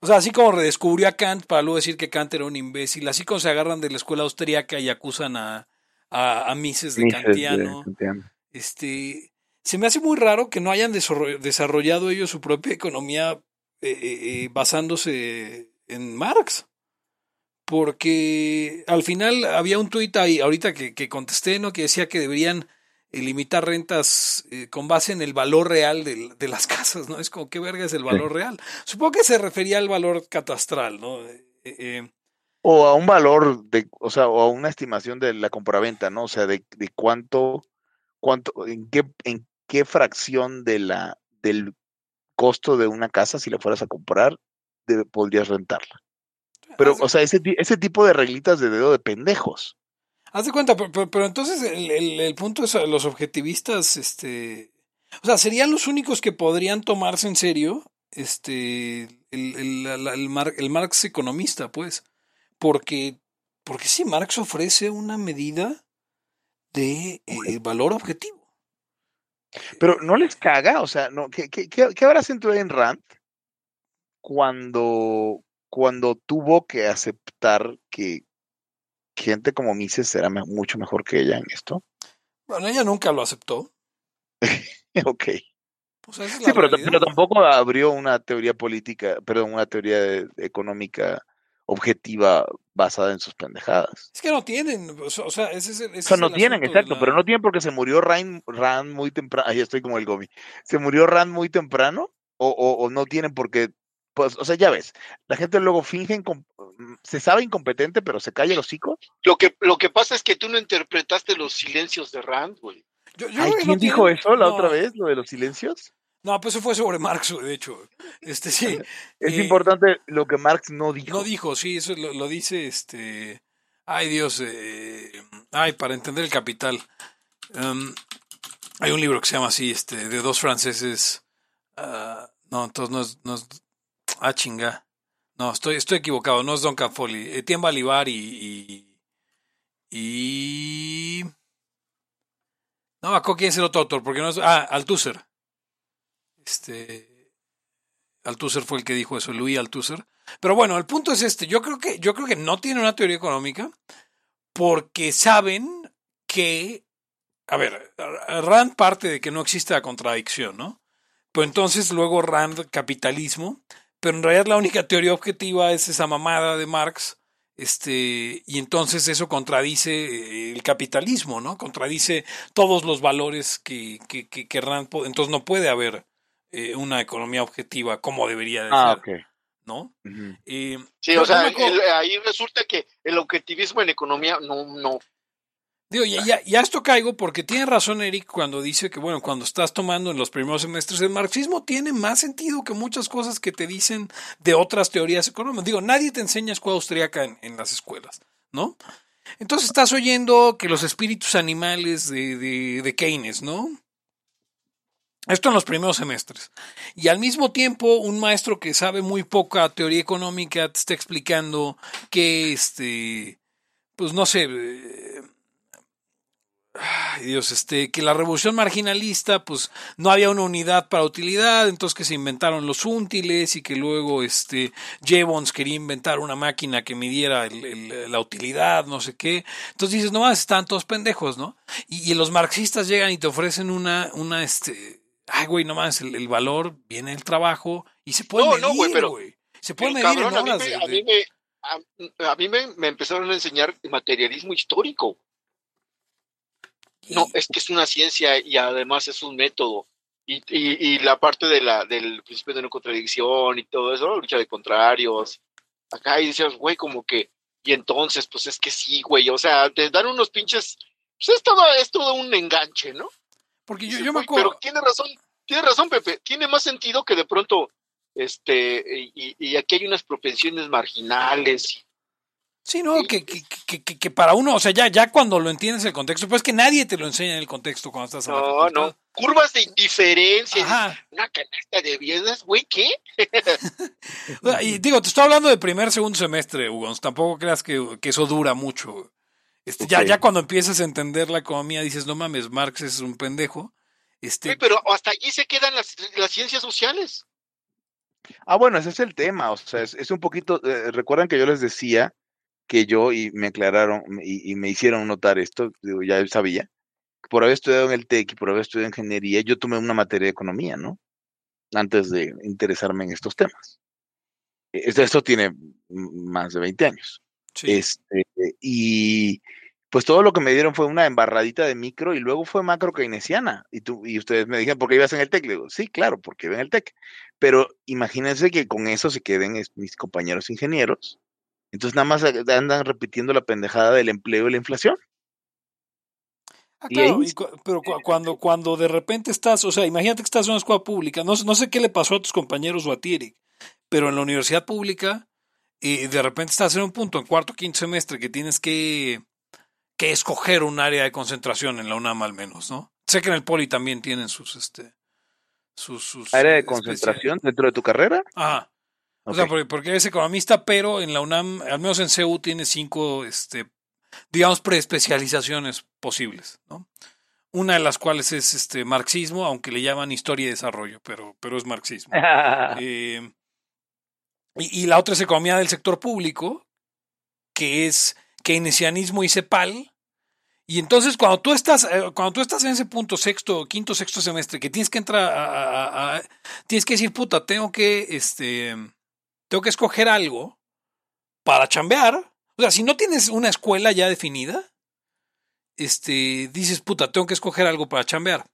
o sea, así como redescubrió a Kant para luego decir que Kant era un imbécil, así como se agarran de la escuela austríaca y acusan a, a, Mises de Kantiano, este, se me hace muy raro que no hayan desarrollado ellos su propia economía eh, eh, eh, basándose en Marx. Porque al final había un tuit ahí, ahorita que, que contesté, ¿no? Que decía que deberían limitar rentas eh, con base en el valor real de, de, las casas, ¿no? Es como, ¿qué verga es el valor real? Supongo que se refería al valor catastral, ¿no? Eh,
eh, o a un valor, de, o sea, o a una estimación de la compraventa, ¿no? O sea, de, de cuánto, cuánto, en qué, en qué fracción de la, del costo de una casa, si la fueras a comprar, podrías rentarla. Pero,
Haz de-
o sea, ese, ese tipo de reglitas de dedo de pendejos.
Haz de cuenta, pero, entonces el, punto es, los objetivistas, este, o sea, serían los únicos que podrían tomarse en serio, este, el, el, Mar- Marx economista, pues, porque, porque sí, Marx ofrece una medida de eh, valor objetivo.
Pero no les caga, o sea, no, ¿qué, qué, qué, qué habrá sentido en Rand cuando, cuando tuvo que aceptar que gente como Mises me- mucho mejor que ella en esto?
Bueno, ella nunca lo aceptó.
ok.
O sea,
Sí, pero, tampoco abrió una teoría política, perdón, una teoría de- económica objetiva basada en sus pendejadas.
Es que no tienen, o sea, o sea, ese es el, ese
O sea, no
el
tienen, exacto,
la-
pero no tienen porque se murió Rand, Rand muy temprano. Ahí estoy como el Gomi. ¿Se murió Rand muy temprano? O, o, o no tienen porque, pues, o sea, ya ves, la gente luego finge, incom- se sabe incompetente, pero se calla el hocico.
Lo que, lo que pasa es que tú no interpretaste los silencios de Rand, güey.
Yo-
Ay, ¿quién
no
dijo eso la
no,
otra vez, lo de los silencios?
No, pues eso fue sobre Marx, de hecho. Este sí.
Es
eh,
importante lo que Marx no dijo.
No dijo, sí, eso lo, lo dice este. Ay, Dios. eh, ay, para entender el capital. Em, hay un libro que se llama así, este, de dos franceses. ah, no, entonces no es, no es- Ah, chinga. No, estoy, estoy equivocado, no es Don Cafoli. Etienne Balibar y. Y. No acuerdo quién es el otro autor, porque no es. Ah, Althusser. Este. Althusser fue el que dijo eso, Louis Althusser. Pero bueno, el punto es este. Yo creo que, yo creo que no tiene una teoría económica porque saben que. A ver, Rand parte de que no existe la contradicción, ¿no? Pero entonces luego Rand capitalismo, pero en realidad la única teoría objetiva es esa mamada de Marx, este, y entonces eso contradice eh, el capitalismo, ¿no? Contradice todos los valores que, que, que, que Rand, po- entonces no puede haber eh, una economía objetiva como debería de
Ah,
ser,
ok.
¿no? Eh,
Sí, o sea, el- ahí resulta que el objetivismo en economía no, no.
Digo, ya, ya, ya esto caigo porque tiene razón Eric cuando dice que, bueno, cuando estás tomando en los primeros semestres, el marxismo tiene más sentido que muchas cosas que te dicen de otras teorías económicas. Digo, nadie te enseña escuela austriaca en, las escuelas, ¿no? Entonces estás oyendo que los espíritus animales de, de, de Keynes, ¿no? Esto en los primeros semestres. Y al mismo tiempo, un maestro que sabe muy poca teoría económica te está explicando que, este, pues no sé, eh, Ay, Dios, este, que la revolución marginalista, pues no había una unidad para utilidad, entonces que se inventaron los útiles y que luego este Jevons quería inventar una máquina que midiera el- el- la utilidad, no sé qué. Entonces dices, no más, están todos pendejos, ¿no? Y, y los marxistas llegan y te ofrecen una, una, este, ay, güey, no más, el, el valor viene del trabajo y se puede
No,
medir,
no, güey, pero-
güey. Se puede medir
cabrón, a
en
mí
horas
me,
de-
a
de-
mí me- a- a mí me, me empezaron a enseñar materialismo histórico. No, es que es una ciencia y además es un método. Y, y, y la parte de la, del principio de no contradicción y todo eso, lucha de contrarios. Acá y decías, güey, como que, y entonces, pues es que sí, güey, o sea, te dan unos pinches, pues es todo, es todo un enganche, ¿no?
Porque yo,
Dices,
yo me
"Güey,
acuerdo.
Pero tiene razón, tiene razón, Pepe, tiene más sentido que de pronto, este, y, y aquí hay unas propensiones marginales.
Sí, no, que, que, que, que, para uno, o sea, ya, ya cuando lo entiendes el contexto, pues que nadie te lo enseña en el contexto cuando estás en la
No, no, curvas de indiferencia,
Ajá.
una canasta de bienes, güey, ¿qué?
Y digo, te estoy hablando de primer, segundo semestre, Hugo. Tampoco creas que, que eso dura mucho. Este, ya, ya cuando empiezas a entender la economía, dices, no mames, Marx es un pendejo. Este,
Güey, pero hasta allí se quedan las, las ciencias sociales.
Ah, bueno, ese es el tema. O sea, es, es un poquito. eh, Recuerdan que yo les decía que yo, y me aclararon y, y me hicieron notar esto, digo, ya sabía, por haber estudiado en el TEC y por haber estudiado ingeniería, yo tomé una materia de economía, ¿no? Antes de interesarme en estos temas. Eh, Esto, esto tiene más de 20 años.
sí.
Este, y pues todo lo que me dieron fue una embarradita de micro y luego fue macro keynesiana. Y, tú, y ustedes me dijeron, ¿por qué ibas en el TEC? Le digo, sí, claro, porque iba en el TEC. Pero imagínense que con eso se queden mis compañeros ingenieros. Entonces nada más a- andan repitiendo la pendejada del empleo y la inflación.
Ah, claro, y cu- pero cu- cuando, cuando de repente estás, o sea, imagínate que estás en una escuela pública, no, sé- no sé qué le pasó a tus compañeros o a ti, Eric, pero en la universidad pública, y de repente estás en un punto en cuarto quinto semestre que tienes que, que escoger un área de concentración en la UNAM al menos, ¿no? Sé que en el Poli también tienen sus, este, sus, sus
¿Área de concentración dentro de tu carrera?
Ajá. O sea, porque, porque eres economista, pero en la UNAM, al menos en CEU, tiene cinco, este, digamos, preespecializaciones posibles, ¿no? Una de las cuales es este marxismo, aunque le llaman historia y desarrollo, pero, pero es marxismo. Eh, y, y la otra es economía del sector público, que es keynesianismo y CEPAL. Y entonces cuando tú estás, eh, cuando tú estás en ese punto sexto, quinto, sexto semestre, que tienes que entrar a, a- a- a- tienes que decir, puta, tengo que, este, tengo que escoger algo para chambear. O sea, si no tienes una escuela ya definida, este, dices, puta, tengo que escoger algo para chambear.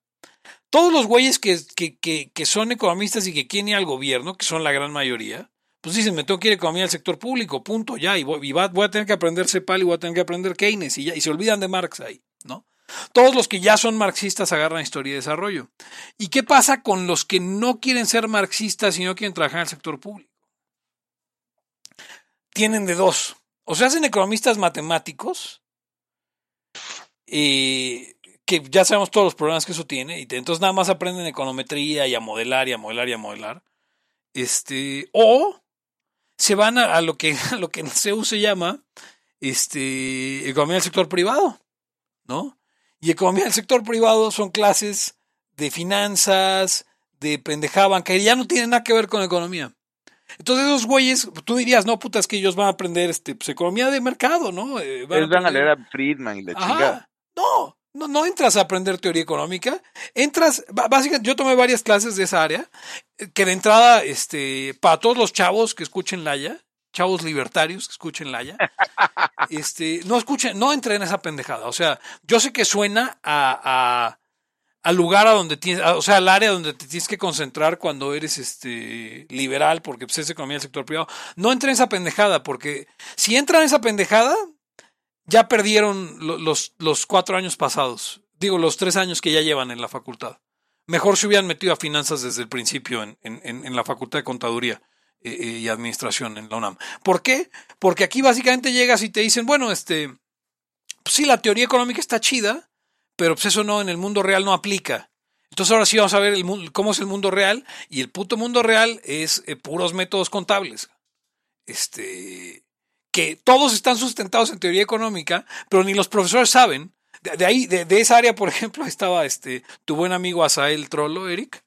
Todos los güeyes que, que, que, son economistas y que quieren ir al gobierno, que son la gran mayoría, pues dicen, me tengo que ir a economía del sector público, punto, ya, y voy, voy a tener que aprender CEPAL y voy a tener que aprender Keynes, y, ya, y se olvidan de Marx ahí, ¿no? Todos los que ya son marxistas agarran historia y desarrollo. ¿Y qué pasa con los que no quieren ser marxistas y no quieren trabajar en el sector público? Tienen de dos. O se hacen economistas matemáticos, eh, que ya sabemos todos los problemas que eso tiene, y entonces nada más aprenden econometría y a modelar y a modelar y a modelar. Este, o se van a, lo que a lo que CEU se llama este, economía del sector privado, ¿no? Y economía del sector privado son clases de finanzas, de pendejada bancaria, ya no tienen nada que ver con economía. Entonces esos güeyes, tú dirías, no, puta, es que ellos van a aprender este, pues, economía de mercado, ¿no? Eh,
Ellos van a leer a Friedman y la
Ajá.
chingada.
No, no, no entras a aprender teoría económica. Entras, básicamente, yo tomé varias clases de esa área, eh, que de entrada, este, para todos los chavos que escuchen Laya, chavos libertarios que escuchen Laya, este, no escuchen, no entren en esa pendejada. O sea, yo sé que suena a, a- al lugar a donde tienes, o sea, al área donde te tienes que concentrar cuando eres este liberal, porque pues, es economía del sector privado. No entren en esa pendejada, porque si entran en esa pendejada, ya perdieron lo- los, los cuatro años pasados. Digo, los tres años que ya llevan en la facultad. Mejor se hubieran metido a finanzas desde el principio en, en- en- en la facultad de contaduría eh, eh, y administración en la UNAM. ¿Por qué? Porque aquí básicamente llegas y te dicen, bueno, este, pues sí, la teoría económica está chida, pero pues eso no, en el mundo real no aplica. Entonces ahora sí vamos a ver el, cómo es el mundo real y el puto mundo real es eh, puros métodos contables. Este, que todos están sustentados en teoría económica, pero ni los profesores saben. De, de ahí, de, de esa área, por ejemplo, estaba este, tu buen amigo Asael Trollo, Eric.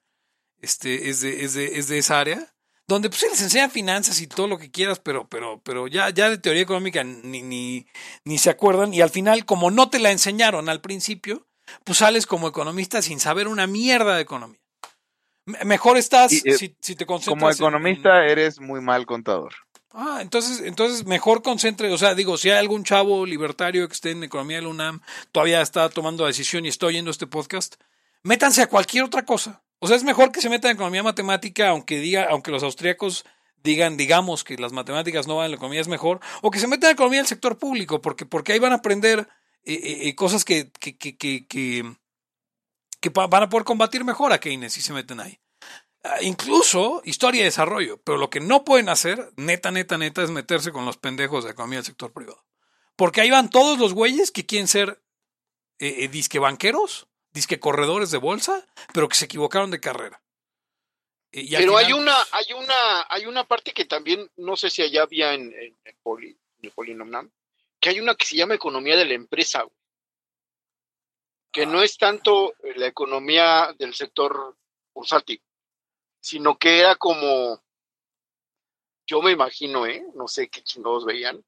Este, es de, es de, es de esa área. Donde pues les enseñan finanzas y todo lo que quieras, pero, pero, pero ya, ya de teoría económica ni, ni, ni se acuerdan. Y al final, como no te la enseñaron al principio, pues sales como economista sin saber una mierda de economía. Me- Mejor estás
Y, eh,
si, si te concentras
Como
en-
economista eres muy mal contador.
Ah, entonces, entonces mejor concentre, o sea, digo, si hay algún chavo libertario que esté en economía de la UNAM, todavía está tomando la decisión y está oyendo este podcast, métanse a cualquier otra cosa. O sea, es mejor que se metan en economía matemática, aunque diga, aunque los austríacos digan, digamos que las matemáticas no van, la economía es mejor, o que se metan en economía del sector público, porque, porque ahí van a aprender eh, eh, eh, cosas que, que, que, que, van a poder combatir mejor a Keynes si se meten ahí. Ah, incluso historia y desarrollo. Pero lo que no pueden hacer, neta, neta, neta, es meterse con los pendejos de economía del sector privado. Porque ahí van todos los güeyes que quieren ser eh, banqueros, disque corredores de bolsa, pero que se equivocaron de carrera. Y
Pero hay una, hay una, hay una parte que también, no sé si allá había en, en, en Poli, en el Poli Nomnam, que hay una que se llama economía de la empresa, güey. que no es tanto la economía del sector bursátil, sino que era como, yo me imagino, ¿eh? no sé qué chingados veían,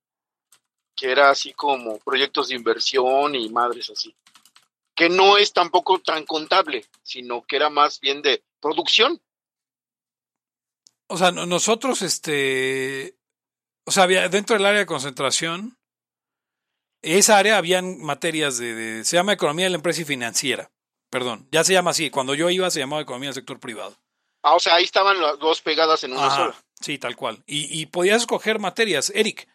que era así como proyectos de inversión y madres así, que no es tampoco tan contable, sino que era más bien de producción.
O sea, no- nosotros, este. O sea, había, dentro del área de concentración, esa área habían materias de, de- Se llama economía de la empresa y financiera. Perdón, ya se llama así. Cuando yo iba se llamaba economía del sector privado.
Ah, o sea, ahí estaban las dos pegadas en una
Ajá,
sola.
Sí, tal cual. Y, y podías escoger materias. Eric,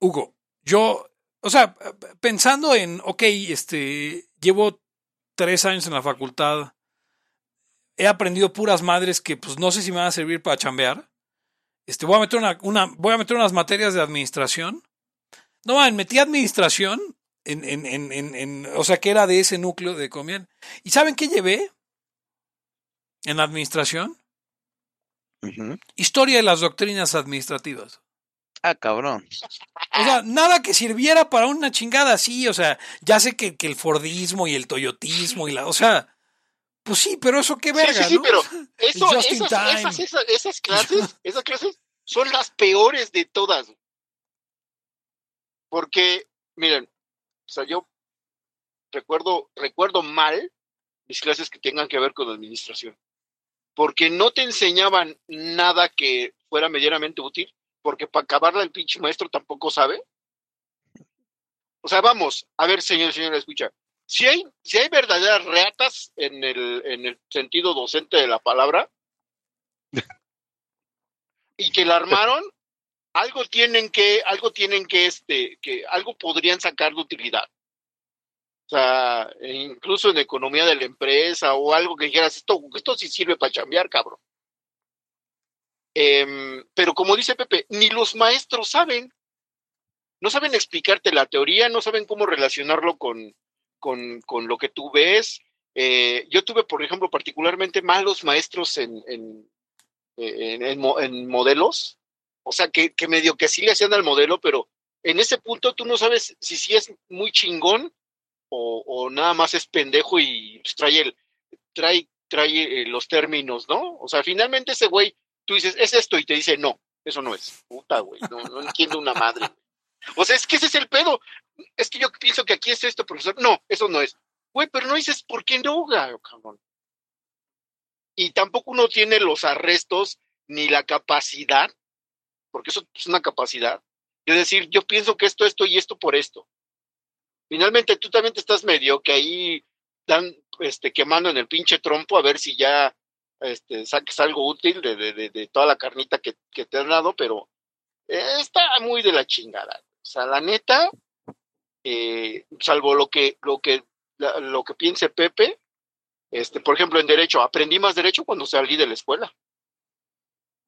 Hugo, yo, o sea, pensando en, ok, este, llevo tres años en la facultad, he aprendido puras madres que pues no sé si me van a servir para chambear. Este, voy a meter una, una, voy a meter unas materias de administración. No, man, metí administración en, en, en, en, o sea, que era de ese núcleo de economía. ¿Y saben qué llevé en administración? Historia de las doctrinas administrativas.
Ah, cabrón.
O sea, nada que sirviera para una chingada así. O sea, ya sé que, que el Fordismo y el Toyotismo y la. O sea, pues sí, pero eso qué verga,
sí, sí,
¿no?
pero eso,
Just in
esas,
time.
esas, esas, esas clases, esas clases son las peores de todas. Porque, miren, o sea, yo recuerdo, recuerdo mal mis clases que tengan que ver con administración. Porque no te enseñaban nada que fuera medianamente útil, porque para acabarla el pinche maestro tampoco sabe. O sea, vamos, a ver, señor, señora, escucha. Si hay, si hay verdaderas reatas en el, en el sentido docente de la palabra, y que la armaron, algo tienen que, algo tienen que, este, que algo podrían sacar de utilidad. O sea, e incluso en economía de la empresa o algo que dijeras, esto, esto sí sirve para chambear, cabrón. Em, pero como dice Pepe, ni los maestros saben. No saben explicarte la teoría, no saben cómo relacionarlo con, con, con lo que tú ves. Eh, yo tuve, por ejemplo, particularmente malos maestros en, en, en, en mo- en modelos. O sea, que, que medio que sí le hacían al modelo, pero en ese punto tú no sabes si sí es muy chingón o, o nada más es pendejo y pues, trae el trae trae eh, los términos, ¿no? O sea, finalmente ese güey, tú dices, es esto y te dice, no, eso no es. Puta, güey, no, entiendo una madre. O sea, es que ese es el pedo. Es que yo pienso que aquí es esto, profesor. No, eso no es. Güey, pero no dices, ¿por qué no, cabrón? Y tampoco uno tiene los arrestos ni la capacidad, porque eso es una capacidad, de decir, yo pienso que esto, esto y esto por esto. Finalmente tú también te estás medio que ahí dan este, quemando en el pinche trompo a ver si ya este, saques algo útil de, de, de, de toda la carnita que, que te han dado, pero eh, está muy de la chingada. O sea, la neta, eh, salvo lo que, lo que, la- lo que piense Pepe, este, por ejemplo, en derecho, aprendí más derecho cuando salí de la escuela.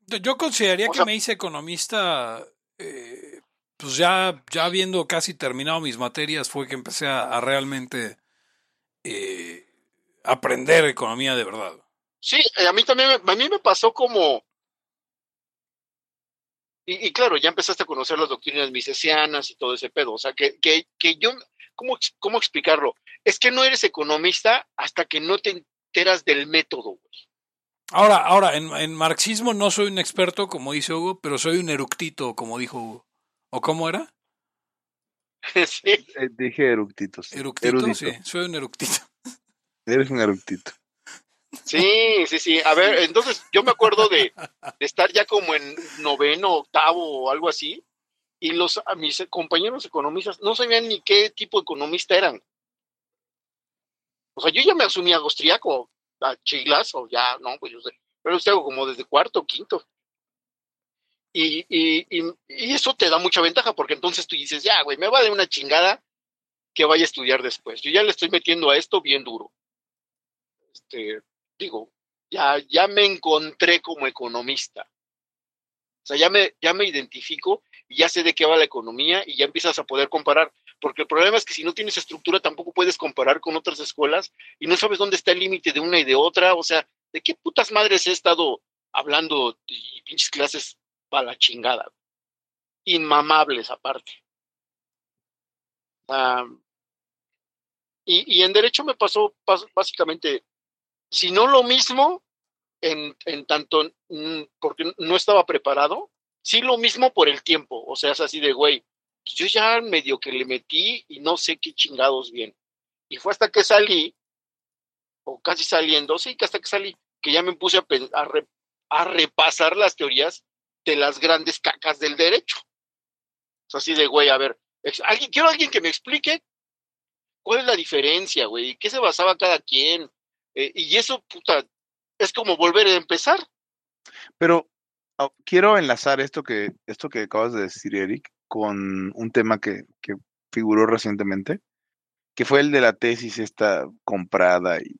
Yo- consideraría
O
que me hice economista, eh, pues ya, ya habiendo casi terminado mis materias, fue que empecé a, a realmente eh, aprender economía de verdad.
Sí, eh, a mí también, me- a mí me pasó como, y, y claro, ya empezaste a conocer las doctrinas misesianas y todo ese pedo, o sea, que, que, que yo, ¿cómo, ¿cómo explicarlo? Es que no eres economista hasta que no te enteras del método, güey.
Ahora, ahora, en, en marxismo no soy un experto, como dice Hugo, pero soy un eructito, como dijo Hugo. ¿O cómo era?
Sí.
Eh, dije eructito. sí.
Eructito,
Erudito.
sí, soy un eructito.
Eres un eructito.
Sí, sí, sí. A ver, entonces yo me acuerdo de, estar ya como en noveno, octavo o algo así, y los a mis compañeros economistas no sabían ni qué tipo de economista eran. O sea, yo ya me asumía austriaco, a chiglas, o ya, no, pues yo sé, pero yo hago como desde cuarto quinto. Y, y, y, y eso te da mucha ventaja, porque entonces tú dices, ya, güey, me vale una chingada que vaya a estudiar después. Yo ya le estoy metiendo a esto bien duro. Este, digo, ya, ya me encontré como economista. O sea, ya me, ya me identifico y ya sé de qué va la economía y ya empiezas a poder comparar. Porque el problema es que si no tienes estructura tampoco puedes comparar con otras escuelas y no sabes dónde está el límite de una y de otra. O sea, ¿de qué putas madres he estado hablando y pinches clases para la chingada? Inmamables aparte. Y, y en derecho me pasó pas- básicamente, si no lo mismo, en, en tanto, mm, porque no estaba preparado, sí lo mismo por el tiempo, o sea, es así de, güey, pues yo ya medio que le metí y no sé qué chingados bien. Y fue hasta que salí, o casi saliendo, sí, hasta que salí, que ya me puse a, a, a repasar las teorías de las grandes cacas del derecho. Sea, así de, güey, a ver, alguien, quiero alguien que me explique cuál es la diferencia, güey, qué se basaba cada quien. Eh, y eso, puta, es como volver a empezar.
Pero ah, quiero enlazar esto que, esto que acabas de decir, Eric, con un tema que, que figuró recientemente, que fue el de la tesis esta comprada y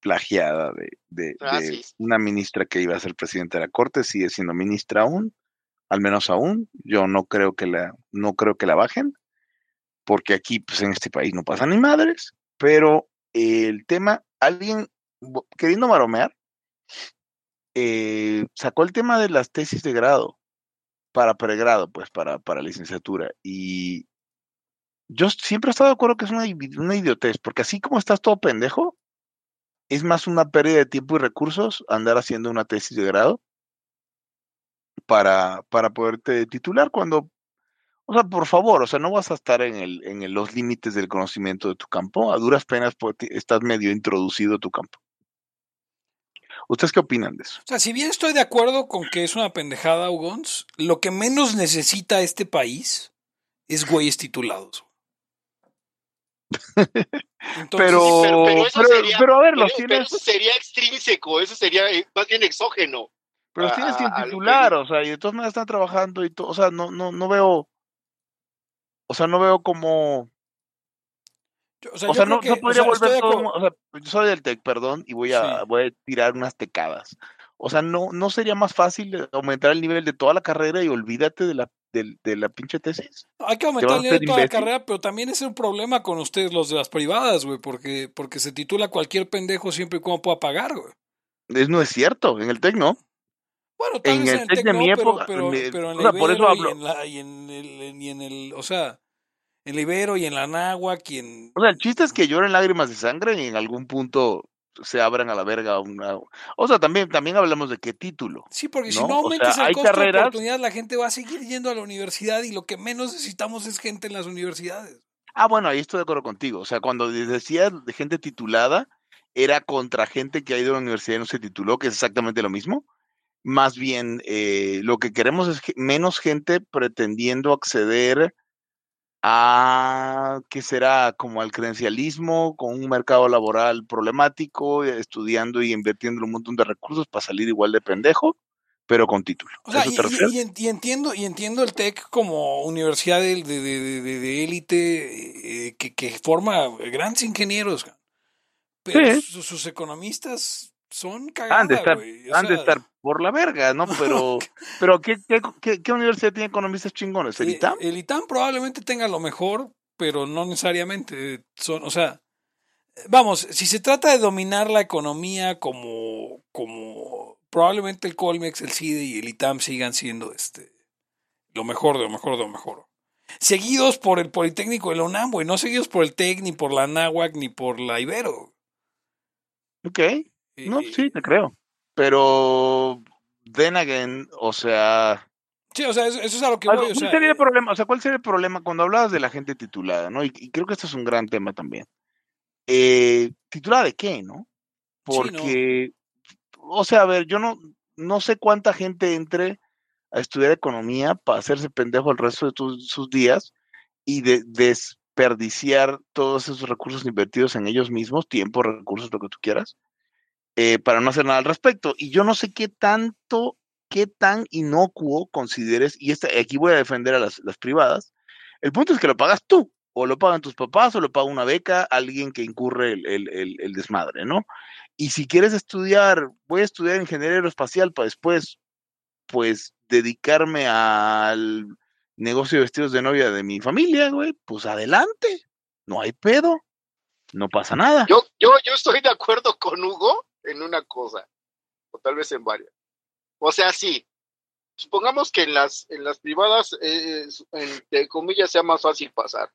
plagiada de, de-
Ah,
de
sí.
una ministra que iba a ser presidenta de la Corte, sigue siendo ministra aún, al menos aún. Yo no creo que la, no creo que la bajen, porque aquí, pues en este país no pasan ni madres, pero el tema, alguien queriendo maromear, eh, sacó el tema de las tesis de grado para pregrado, pues para, para licenciatura. Y yo siempre he estado de acuerdo que es una, una idiotez, porque así como estás todo pendejo, es más una pérdida de tiempo y recursos andar haciendo una tesis de grado para, para poderte titular cuando, o sea, por favor, o sea, no vas a estar en, el, en los límites del conocimiento de tu campo, a duras penas estás medio introducido a tu campo. ¿Ustedes qué opinan de eso?
O sea, si bien estoy de acuerdo con que es una pendejada, Ugons, lo que menos necesita este país es güeyes titulados.
pero, pero, eso sería, a ver, los tienes...
eso sería extrínseco, eso sería eh, más bien exógeno.
Pero los tienes sin titular, o sea, y de todas maneras están trabajando y todo, o sea, no, no, no veo, o sea, no veo como, o sea, no, no, podría volver todo, o sea, yo soy del TEC, perdón, y voy a, voy a tirar unas tecadas. O sea, no, no sería más fácil aumentar el nivel de toda la carrera y olvídate de la, de, de la pinche tesis.
Hay que aumentar el nivel de toda la carrera, pero también es un problema con ustedes, los de las privadas, güey, porque, porque se titula cualquier pendejo siempre y como pueda pagar, güey.
Es, no es cierto, en el TEC no.
Bueno, tal en vez el en el TEC, de mi época, pero, pero, en por eso hablo. Y en, la, y en el, y en el, o sea, en Ibero y en la Náhuac y en...
O sea, el chiste es que lloren lágrimas de sangre y en algún punto se abran a la verga una... O sea, también, también hablamos de qué título.
Sí, porque si no aumentas el costo de oportunidad, la gente va a seguir yendo a la universidad y lo que menos necesitamos es gente en las universidades.
Ah, bueno, ahí estoy de acuerdo contigo. O sea, cuando decías de gente titulada, era contra gente que ha ido a la universidad y no se tituló, que es exactamente lo mismo. Más bien, eh, lo que queremos es menos gente pretendiendo acceder a que será como al credencialismo, con un mercado laboral problemático, estudiando y invirtiendo un montón de recursos para salir igual de pendejo, pero con título.
y, entiendo, y entiendo el TEC como universidad de élite eh, que, que, forma grandes ingenieros, pero sus economistas son cagadas,
han de estar, han de estar por la verga, ¿no? Pero, pero ¿qué, qué, qué, universidad tiene economistas chingones? ¿El ITAM?
El, ITAM probablemente tenga lo mejor, pero no necesariamente. Son, o sea, vamos, si se trata de dominar la economía como, como probablemente el Colmex, el CIDE y el ITAM sigan siendo este lo mejor de lo mejor de lo mejor. Seguidos por el Politécnico de la UNAM, güey, no seguidos por el TEC, ni por la NAWAC, ni por la Ibero.
Ok. No, sí, te creo. Pero, then again, o sea...
Sí, o sea, eso, es a lo que voy. ¿cuál
sería el problema? O sea, ¿cuál sería el problema cuando hablabas de la gente titulada, no? Y, creo que este es un gran tema también. Eh, ¿Titulada de qué, no? Porque, o sea, a ver, yo no, no sé cuánta gente entre a estudiar economía para hacerse pendejo el resto de sus días y de, desperdiciar todos esos recursos invertidos en ellos mismos, tiempo, recursos, lo que tú quieras, eh, para no hacer nada al respecto. Y yo no sé qué tanto, qué tan inocuo consideres, y este, aquí voy a defender a las, privadas, el punto es que lo pagas tú, o lo pagan tus papás, o lo paga una beca, alguien que incurre el, desmadre, ¿no? Y si quieres estudiar, voy a estudiar ingeniería aeroespacial para después, pues, dedicarme al negocio de vestidos de novia de mi familia, güey, pues adelante, no hay pedo, no pasa nada.
Yo, yo, yo estoy de acuerdo con Hugo en una cosa, o tal vez en varias. O sea, sí, supongamos que en las, en las privadas, eh, entre comillas, sea más fácil pasar.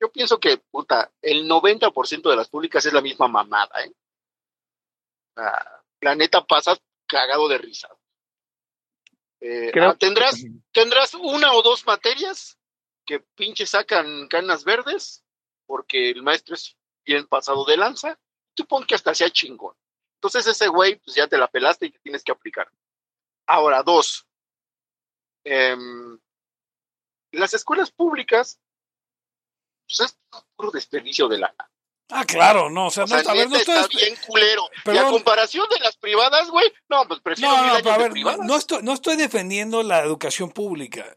Yo pienso que, puta, el 90% de las públicas es la misma mamada, ¿eh? la neta pasa cagado de risa. Eh, ah, tendrás, tendrás una o dos materias que pinche sacan canas verdes porque el maestro es bien pasado de lanza supongo que hasta sea chingón. Entonces ese güey, pues ya te la pelaste y te tienes que aplicar. Ahora, dos. Em, las escuelas públicas, pues es puro desperdicio de lana.
Ah, claro, no, o sea, no,
a ver, no estoy... está bien culero. Y a comparación de las privadas, güey, no, pues prefiero
no, no, a ver, no, estoy, no estoy defendiendo la educación pública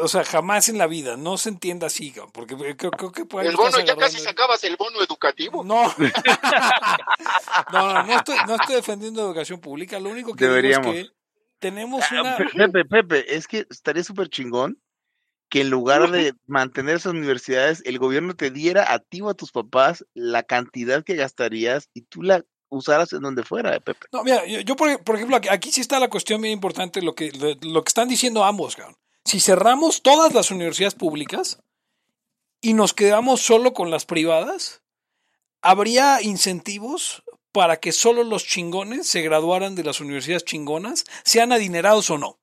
o sea, jamás en la vida, no se entienda así, porque creo, creo que
puede El bono, ya casi sacabas el bono educativo.
No, no, no, estoy, no estoy defendiendo educación pública, lo único que digo es que tenemos
Ah,
una...
Pe- Pepe, Pepe, es que estaría súper chingón que en lugar de mantener esas universidades, el gobierno te diera a ti o a tus papás la cantidad que gastarías y tú la usaras en donde fuera, eh, Pepe.
No, mira, yo, yo por, por ejemplo, aquí, aquí sí está la cuestión bien importante, lo que, lo, lo que están diciendo ambos, cabrón. Si cerramos todas las universidades públicas y nos quedamos solo con las privadas, habría incentivos para que solo los chingones se graduaran de las universidades chingonas, sean adinerados o no.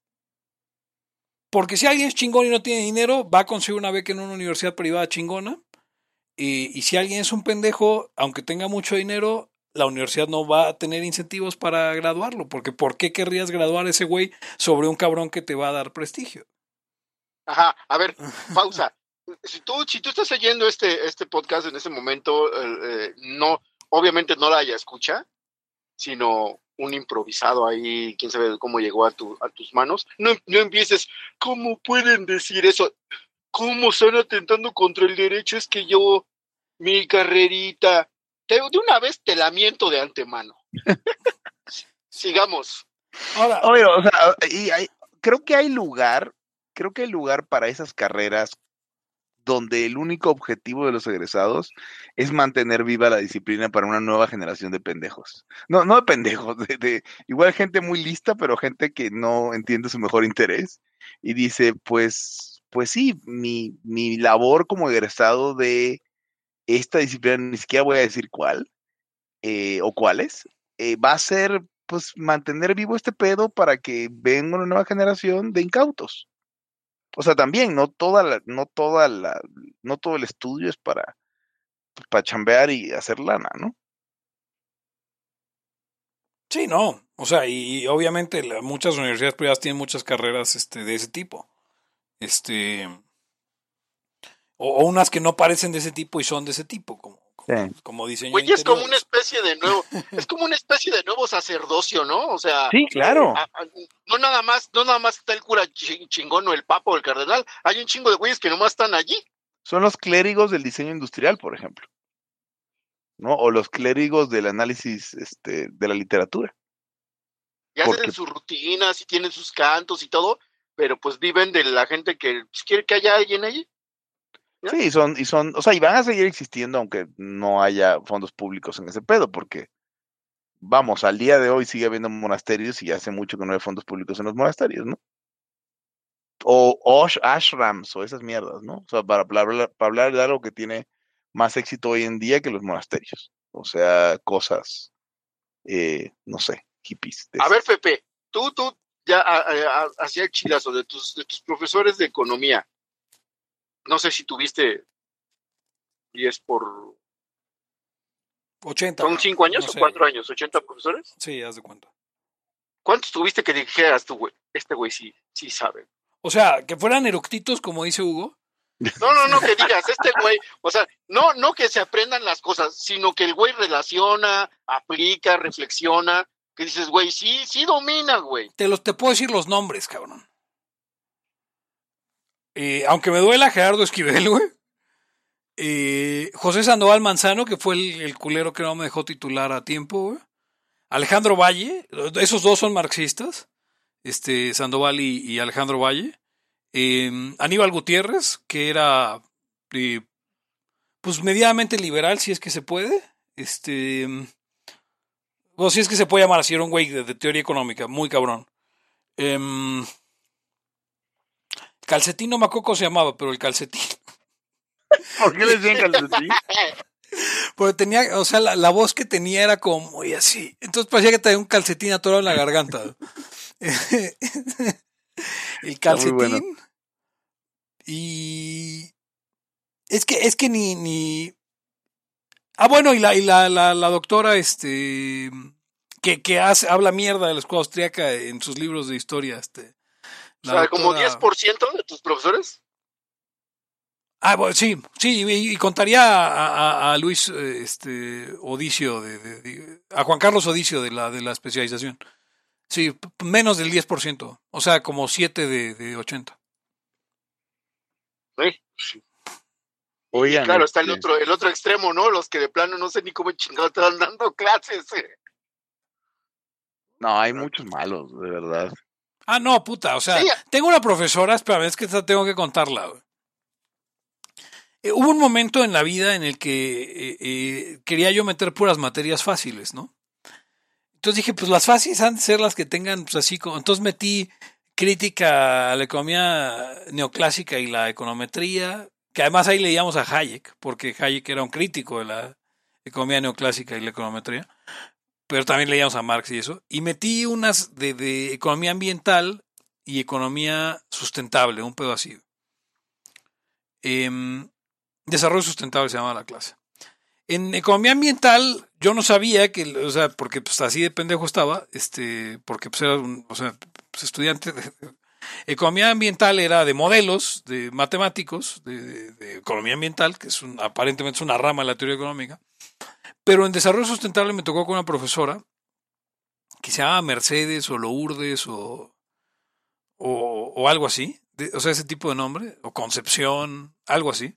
Porque si alguien es chingón y no tiene dinero, va a conseguir una beca en una universidad privada chingona. Y, y si alguien es un pendejo, aunque tenga mucho dinero, la universidad no va a tener incentivos para graduarlo. Porque ¿por qué querrías graduar a ese güey sobre un cabrón que te va a dar prestigio?
Ajá, a ver, pausa. Si tú, si tú estás oyendo este, este podcast en ese momento, eh, eh, no, obviamente no la haya escucha, sino un improvisado ahí, quién sabe cómo llegó a, tu, a tus manos. No, no empieces, ¿cómo pueden decir eso? ¿Cómo están atentando contra el derecho? Es que yo, mi carrerita, te- de una vez te la miento de antemano. Sigamos.
Ahora,
Oye, o sea, y hay- creo que hay lugar, creo que hay lugar para esas carreras donde el único objetivo de los egresados es mantener viva la disciplina para una nueva generación de pendejos. No, no de pendejos, de, de- igual gente muy lista, pero gente que no entiende su mejor interés y dice, pues, pues sí, mi, mi labor como egresado de esta disciplina, ni siquiera voy a decir cuál eh, o cuáles, eh, va a ser pues mantener vivo este pedo para que venga una nueva generación de incautos. O sea, también no toda la, no toda la, no todo el estudio es para, para chambear y hacer lana, ¿no?
sí, no. O sea, y, obviamente muchas universidades privadas tienen muchas carreras este, de ese tipo. Este. O, o unas que no parecen de ese tipo y son de ese tipo, como,
Sí.
como diseño
Oye, es como una especie de nuevo, es como una especie de nuevo sacerdocio, ¿no? O sea,
Sí, claro.
a- a- no nada más, no nada más está el cura chi- chingón o el papa o el cardenal, hay un chingo de güeyes que nomás están allí.
Son los clérigos del diseño industrial, por ejemplo. ¿No? O los clérigos del análisis este, de la literatura.
Y hacen
Porque-
sus rutinas y tienen sus cantos y todo, pero pues viven de la gente que pues, quiere que haya alguien allí. ¿Ya?
Sí, y son, y son, o sea, y van a seguir existiendo aunque no haya fondos públicos en ese pedo, porque, vamos, al día de hoy sigue habiendo monasterios y hace mucho que no hay fondos públicos en los monasterios, ¿no? O osh- ashrams o esas mierdas, ¿no? O sea, para, hablar- para hablar de algo que tiene más éxito hoy en día que los monasterios. O sea, cosas, eh, no sé, hippies.
A ver. Pepe, tú, tú, ya a- a- a- hacía el chilazo de tus, de tus profesores de economía. No sé si tuviste 10 por...
80.
¿Son 5 años
no
o
sé.
4 años? ¿80 profesores?
Sí, haz de cuenta.
¿Cuántos tuviste que dijeras tú, güey? Este güey sí, sí sabe.
O sea, que fueran eructitos, como dice Hugo.
No, no, no, que digas, este güey, o sea, no, no que se aprendan las cosas, sino que el güey relaciona, aplica, reflexiona, que dices, güey, sí, sí domina, güey.
Te los te puedo decir los nombres, cabrón. Eh, aunque me duela Gerardo Esquivel, güey. Eh, José Sandoval Manzano, que fue el, culero que no me dejó titular a tiempo, güey. Alejandro Valle, esos dos son marxistas. Este, Sandoval y, Alejandro Valle. Eh, Aníbal Gutiérrez, que era eh, pues medianamente liberal, si es que se puede. Este. Bueno, si es que se puede llamar así, era un güey de, de teoría económica, muy cabrón. Em, calcetín no me acuerdo cómo se llamaba, pero el calcetín.
¿Por qué les decían calcetín?
Porque tenía, o sea, la, la voz que tenía era como muy así. Entonces parecía que tenía un calcetín atorado en la garganta. el calcetín.
bueno.
Y es que, es que ni, ni. Ah, bueno, y la, y la, la, la doctora, este, que, que hace, habla mierda de la escuela austriaca en sus libros de historia, este.
O sea, como
doctora-
10% de tus profesores.
Ah, bueno, sí, sí, y, y contaría a, a- a Luis eh, este, Odicio, de, de- de- a Juan Carlos Odicio de la, de la especialización. Sí, menos del 10%, o sea, como 7 de, de 80.
¿eh?
Oigan,
Y claro, está el
este,
otro, el otro extremo, ¿no? Los que de plano no sé ni cómo chingados están dando clases. eh.
No, hay muchos malos, de verdad.
Ah, no, puta, o sea,
Sí.
tengo una profesora, espérame, es que esta tengo que contarla. güey. Eh, hubo un momento en la vida en el que eh, eh, quería yo meter puras materias fáciles, ¿no? Entonces dije, pues las fáciles han de ser las que tengan, pues así como. Entonces metí crítica a la economía neoclásica y la econometría, que además ahí leíamos a Hayek, porque Hayek era un crítico de la economía neoclásica y la econometría, pero también leíamos a Marx y eso, y metí unas de, de economía ambiental y economía sustentable, un pedo así. Em, desarrollo sustentable se llama la clase. En economía ambiental, yo no sabía que, o sea, porque pues así de pendejo estaba, este, porque pues era un, o sea, pues, estudiante de, economía ambiental era de modelos, de matemáticos, de, de- de economía ambiental, que es un, aparentemente es una rama de la teoría económica. Pero en desarrollo sustentable me tocó con una profesora que se llamaba Mercedes o Lourdes o, o, o algo así, o sea, ese tipo de nombre, o Concepción, algo así.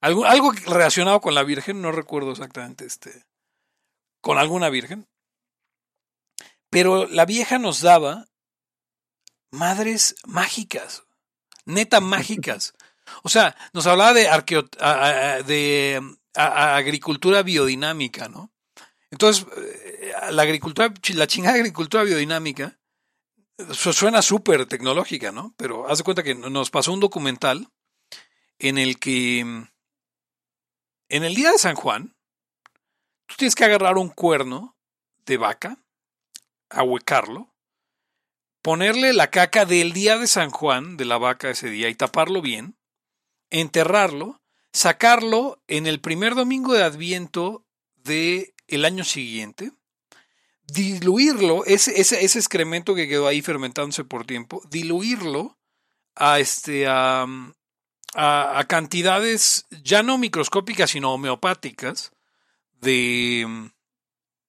Algo, algo relacionado con la Virgen, no recuerdo exactamente, este, con alguna Virgen. Pero la vieja nos daba madres mágicas, neta mágicas. O sea, nos hablaba de, arqueo, de a- agricultura biodinámica, ¿no? Entonces, eh, la agricultura, la chingada agricultura biodinámica su- suena súper tecnológica, ¿no? Pero haz de cuenta que nos pasó un documental en el que en el día de San Juan, tú tienes que agarrar un cuerno de vaca, ahuecarlo, ponerle la caca del día de San Juan de la vaca ese día y taparlo bien, enterrarlo, sacarlo en el primer domingo de Adviento del el año siguiente, diluirlo, ese, ese, ese excremento que quedó ahí fermentándose por tiempo, diluirlo a este a, a, a cantidades ya no microscópicas sino homeopáticas de,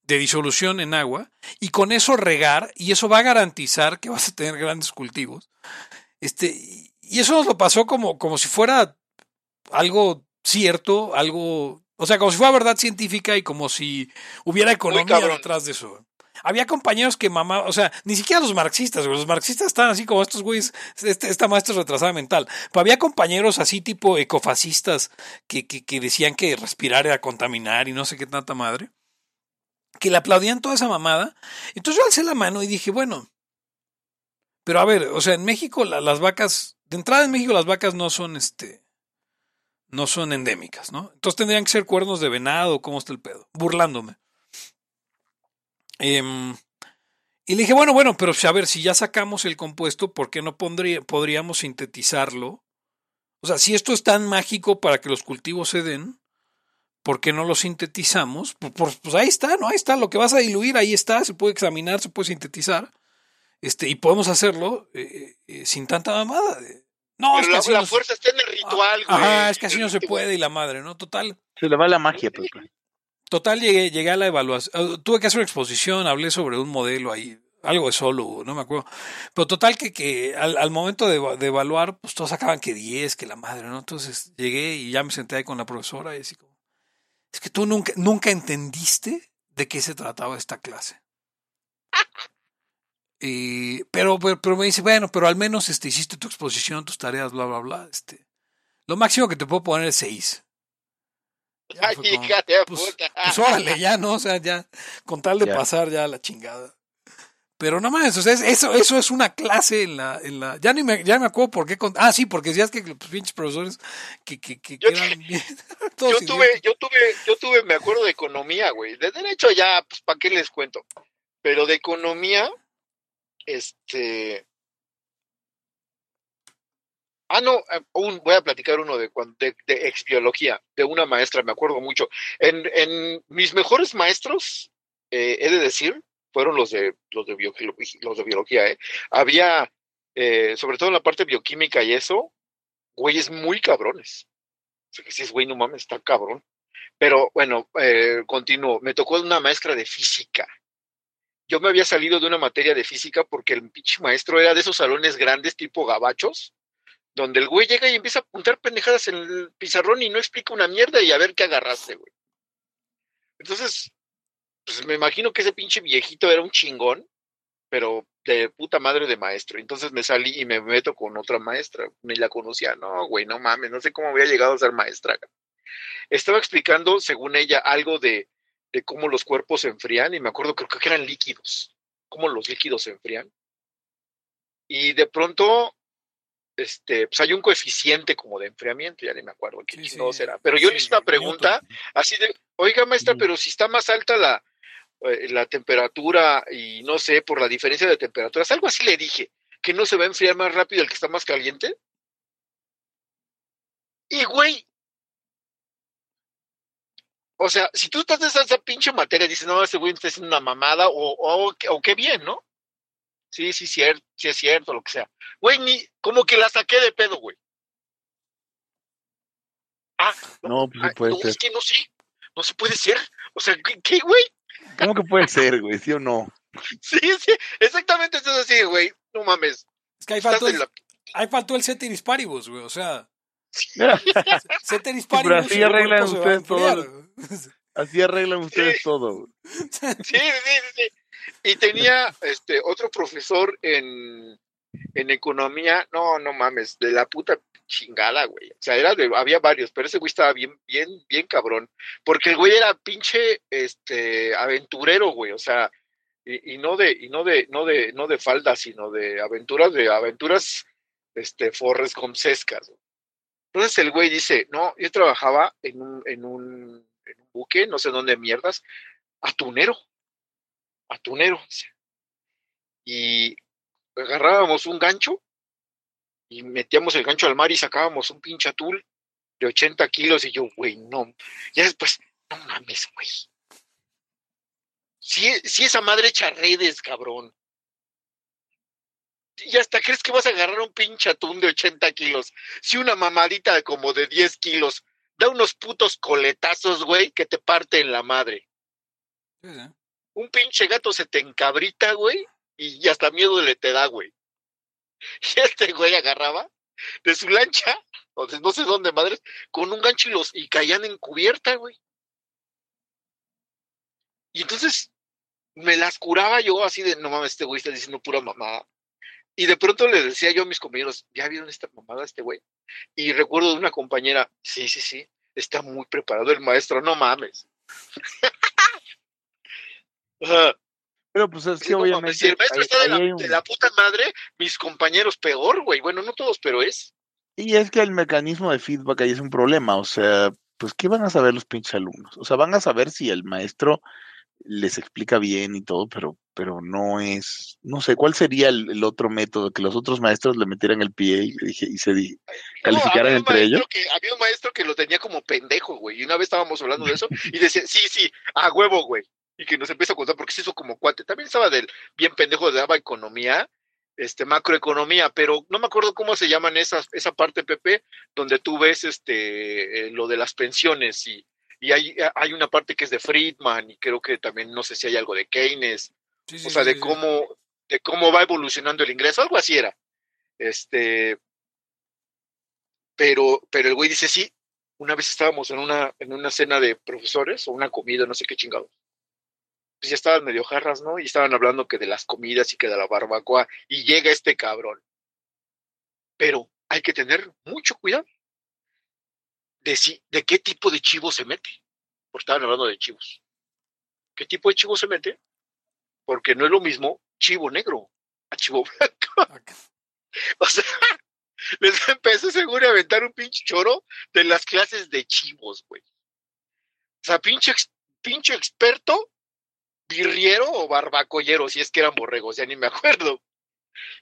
de disolución en agua y con eso regar y eso va a garantizar que vas a tener grandes cultivos. Este, y eso nos lo pasó como, como si fuera algo cierto, algo, o sea, como si fuera verdad científica y como si hubiera economía detrás de eso. Había compañeros que mamá, o sea, ni siquiera los marxistas, los marxistas están así como estos güeyes, este, esta maestra es retrasada mental. Pero había compañeros así tipo ecofascistas que, que, que decían que respirar era contaminar y no sé qué tanta madre, que le aplaudían toda esa mamada. Entonces yo alcé la mano y dije, bueno, pero a ver, o sea, en México la- las vacas, de entrada en México las vacas no son este, no son endémicas, ¿no? Entonces tendrían que ser cuernos de venado, ¿cómo está el pedo? Burlándome. Em, y le dije, bueno, bueno, pero a ver, si ya sacamos el compuesto, ¿por qué no podríamos sintetizarlo? O sea, si esto es tan mágico para que los cultivos se den, ¿por qué no lo sintetizamos? Pues, pues- pues ahí está, ¿no? Ahí está, lo que vas a diluir, ahí está, se puede examinar, se puede sintetizar. Este, y podemos hacerlo eh, eh, sin tanta mamada. de- No, es que
la,
así
la
no se-
fuerza está en el ritual, güey.
Ajá, es que así no se puede y la madre, ¿no? Total,
Se le va la magia, Pepe.
total llegué, llegué a la evaluación. Tuve que hacer una exposición, hablé sobre un modelo ahí, algo de solo, no me acuerdo. Pero total que, que al, al momento de, de evaluar, pues todos sacaban que 10, que la madre, ¿no? Entonces llegué y ya me senté ahí con la profesora y así como, es que tú nunca, nunca entendiste de qué se trataba esta clase. Y, pero, pero, pero me dice, bueno, pero al menos este, hiciste tu exposición, tus tareas, bla, bla, bla. Este, lo máximo que te puedo poner es 6. Ya
Ay,
fue como,
hija de
pues,
puta.
pues órale, ya, ¿no? O sea, ya, con tal de
Ya.
pasar ya la chingada. Pero no más, o sea, es- eso, eso es una clase en la, en la, ya ni me, ya me acuerdo por qué, con- ah, sí, porque decías que los pinches profesores que, que, que,
Yo-
eran bien, todos
Yo
idiotas.
tuve, yo tuve, yo tuve, me acuerdo de economía, güey. De derecho ya, pues, ¿para qué les cuento? Pero de economía, este. Ah, no, eh, voy a platicar uno de, de, de exbiología, de una maestra, me acuerdo mucho. En, mis mejores maestros, eh, he de decir, fueron los de los de, biología, ¿eh? Había, eh, sobre todo en la parte bioquímica y eso, güeyes muy cabrones. Que si es güey, no mames, está cabrón. Pero bueno, eh, continúo. Me tocó una maestra de física. Yo me había salido de una materia de física porque el pinche maestro era de esos salones grandes tipo gabachos, donde el güey llega y empieza a apuntar pendejadas en el pizarrón y no explica una mierda y a ver qué agarraste, güey. Entonces, pues me imagino que ese pinche viejito era un chingón, pero de puta madre de maestro. Entonces me salí y me meto con otra maestra. Ni la conocía. No, güey, no mames, no sé cómo había llegado a ser maestra. Estaba explicando, según ella, algo de, de cómo los cuerpos se enfrían y me acuerdo, creo que eran líquidos, cómo los líquidos se enfrían. Y de pronto, este, pues hay un coeficiente como de enfriamiento, ya ni me acuerdo qué
Sí, sí,
no será. Pero yo le hice una pregunta así de, oiga maestra, pero si está más alta la, eh, la temperatura y no sé, por la diferencia de temperaturas, algo así le dije, que no se va a enfriar más rápido el que está más caliente. Y güey, o sea, si tú estás en esa, esa pinche materia, dices, no, ese güey está haciendo una mamada, o, o, o qué bien, ¿no? Sí, sí, cierto, sí es cierto, lo que sea. Güey, ni, como que la saqué de pedo, güey. Ah,
No, pues sí
ah,
puede
no,
ser.
es que no sé, no se puede ser. O sea, ¿qué, qué, güey?
¿Cómo que puede ser, güey? ¿Sí o no?
Sí, sí, exactamente, eso es así, güey. No mames.
Es que ahí faltó, el,
la-
ahí faltó el paribus, güey. O sea,
Mira, pero
paribus.
así arreglan
se
ustedes todo así arreglan ustedes todo. güey.
Sí, sí, sí, sí. Y tenía este otro profesor en, en economía, no, no mames, de la puta chingada, güey. O sea, era de, había varios, pero ese güey estaba bien, bien, bien cabrón. Porque el güey era pinche este aventurero, güey. O sea, y, y no de, y no de, no de, no de falda, sino de aventuras, de aventuras este Forrest. Entonces el güey dice, no, yo trabajaba en un, en un, buque, no sé dónde mierdas, atunero atunero. Y agarrábamos un gancho y metíamos el gancho al mar y sacábamos un pinche atún de 80 kilos y yo, güey, no. Ya después, no mames, güey. Si, si esa madre echa redes, cabrón. Y hasta crees que vas a agarrar un pinche atún de 80 kilos. Si una mamadita como de 10 kilos da unos putos coletazos, güey, que te parten la madre
Sí, sí.
un pinche gato se te encabrita, güey, y hasta miedo le te da, güey. Y este güey agarraba de su lancha, o de no sé dónde madres, con un gancho y los y caían en cubierta, güey. Y entonces me las curaba yo así de, no mames, este güey está diciendo pura mamada. Y de pronto le decía yo a mis compañeros, ¿ya vieron esta mamada este güey? Y recuerdo de una compañera, sí, sí, sí, está muy preparado el maestro, no mames.
Pero pues es
Sí,
que
no
obviamente
mames, si el maestro
ahí-
está de la,
un-
de la puta madre, mis compañeros peor, güey. Bueno, no todos, pero es.
Y es que el mecanismo de feedback ahí es un problema, o sea, pues ¿qué van a saber los pinches alumnos? O sea, van a saber si el maestro les explica bien y todo, pero, pero no es, no sé, ¿cuál sería el, el otro método? Que los otros maestros le metieran el pie y, y se di- calificaran entre ellos.
Que, había un maestro que lo tenía como pendejo, güey. Y una vez estábamos hablando de eso y decía, sí, sí, a huevo, güey. Y que nos empieza a contar porque se hizo como cuate. También estaba del bien pendejo, daba economía, este, macroeconomía, pero no me acuerdo cómo se llaman esas, esa parte, Pepe, donde tú ves este, eh, lo de las pensiones y, y hay, hay una parte que es de Friedman y creo que también, no sé si hay algo de Keynes.
Sí,
o sea,
sí,
de
sí.
cómo, de cómo va evolucionando el ingreso, algo así era. Este, pero, pero el güey dice, sí, una vez estábamos en una, en una cena de profesores o una comida, no sé qué chingados. Pues ya estaban medio jarras, ¿no? Y estaban hablando que de las comidas y que de la barbacoa, y llega este cabrón. Pero hay que tener mucho cuidado de si, de qué tipo de chivo se mete. Porque estaban hablando de chivos. ¿Qué tipo de chivo se mete? Porque no es lo mismo chivo negro a chivo blanco. O sea, les empezó seguro a aventar un pinche choro de las clases de chivos, güey. O sea, pinche experto, birriero o barbacollero, si es que eran borregos, ya ni me acuerdo.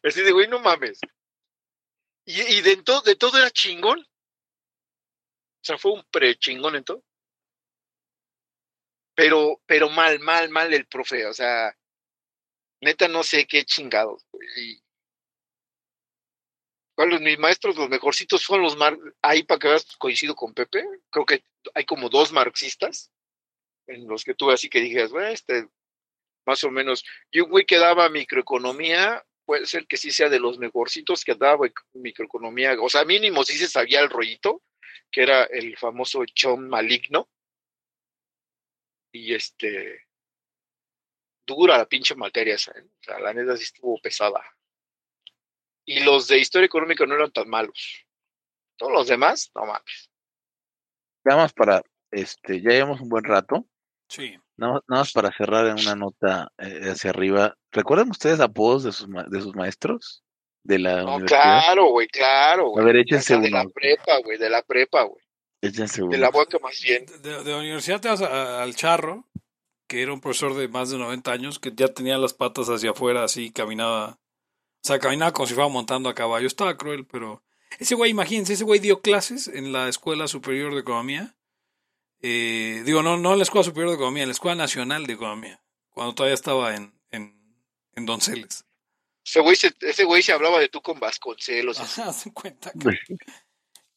Así de, güey, no mames. Y, y de, to- de todo era chingón. O sea, fue un pre chingón en todo. Pero, pero mal, mal, mal el profe. O sea, neta no sé qué chingados. Y, ¿Cuáles mis maestros, los mejorcitos son los mar ahí para que veas, coincido con Pepe, creo que hay como dos marxistas en los que tuve así que dijeras, bueno, este, más o menos, y un güey que daba microeconomía, puede ser que sí sea de los mejorcitos que daba ec- microeconomía, o sea, mínimo sí se sabía el rollito, que era el famoso chon maligno, y este, dura la pinche materia esa, ¿eh? O sea, la neta sí estuvo pesada. Y los de historia económica no eran tan malos. Todos los demás, no mames.
Nada más para, este, ya llevamos un buen rato.
Sí.
Nada, nada más para cerrar en una nota eh, hacia arriba. ¿Recuerdan ustedes apodos de sus, ma- de sus maestros? De la
No,
universidad.
claro, güey, claro, güey.
A ver, échense
sea, de la
uno.
prepa, güey, de la prepa, güey.
Échense
De
uno.
la boca más bien.
De, de la universidad te vas a- al Charro, que era un profesor de más de 90 años, que ya tenía las patas hacia afuera, así caminaba. O sea, caminaba como si fuera montando a caballo. Estaba cruel, pero. Ese güey, imagínense, ese güey dio clases en la Escuela Superior de Economía. Eh, digo, no, no en la Escuela Superior de Economía, en la Escuela Nacional de Economía, cuando todavía estaba en, en, en Donceles.
Ese güey se, ese güey se hablaba de tú con Vasconcelos.
haz cuenta que.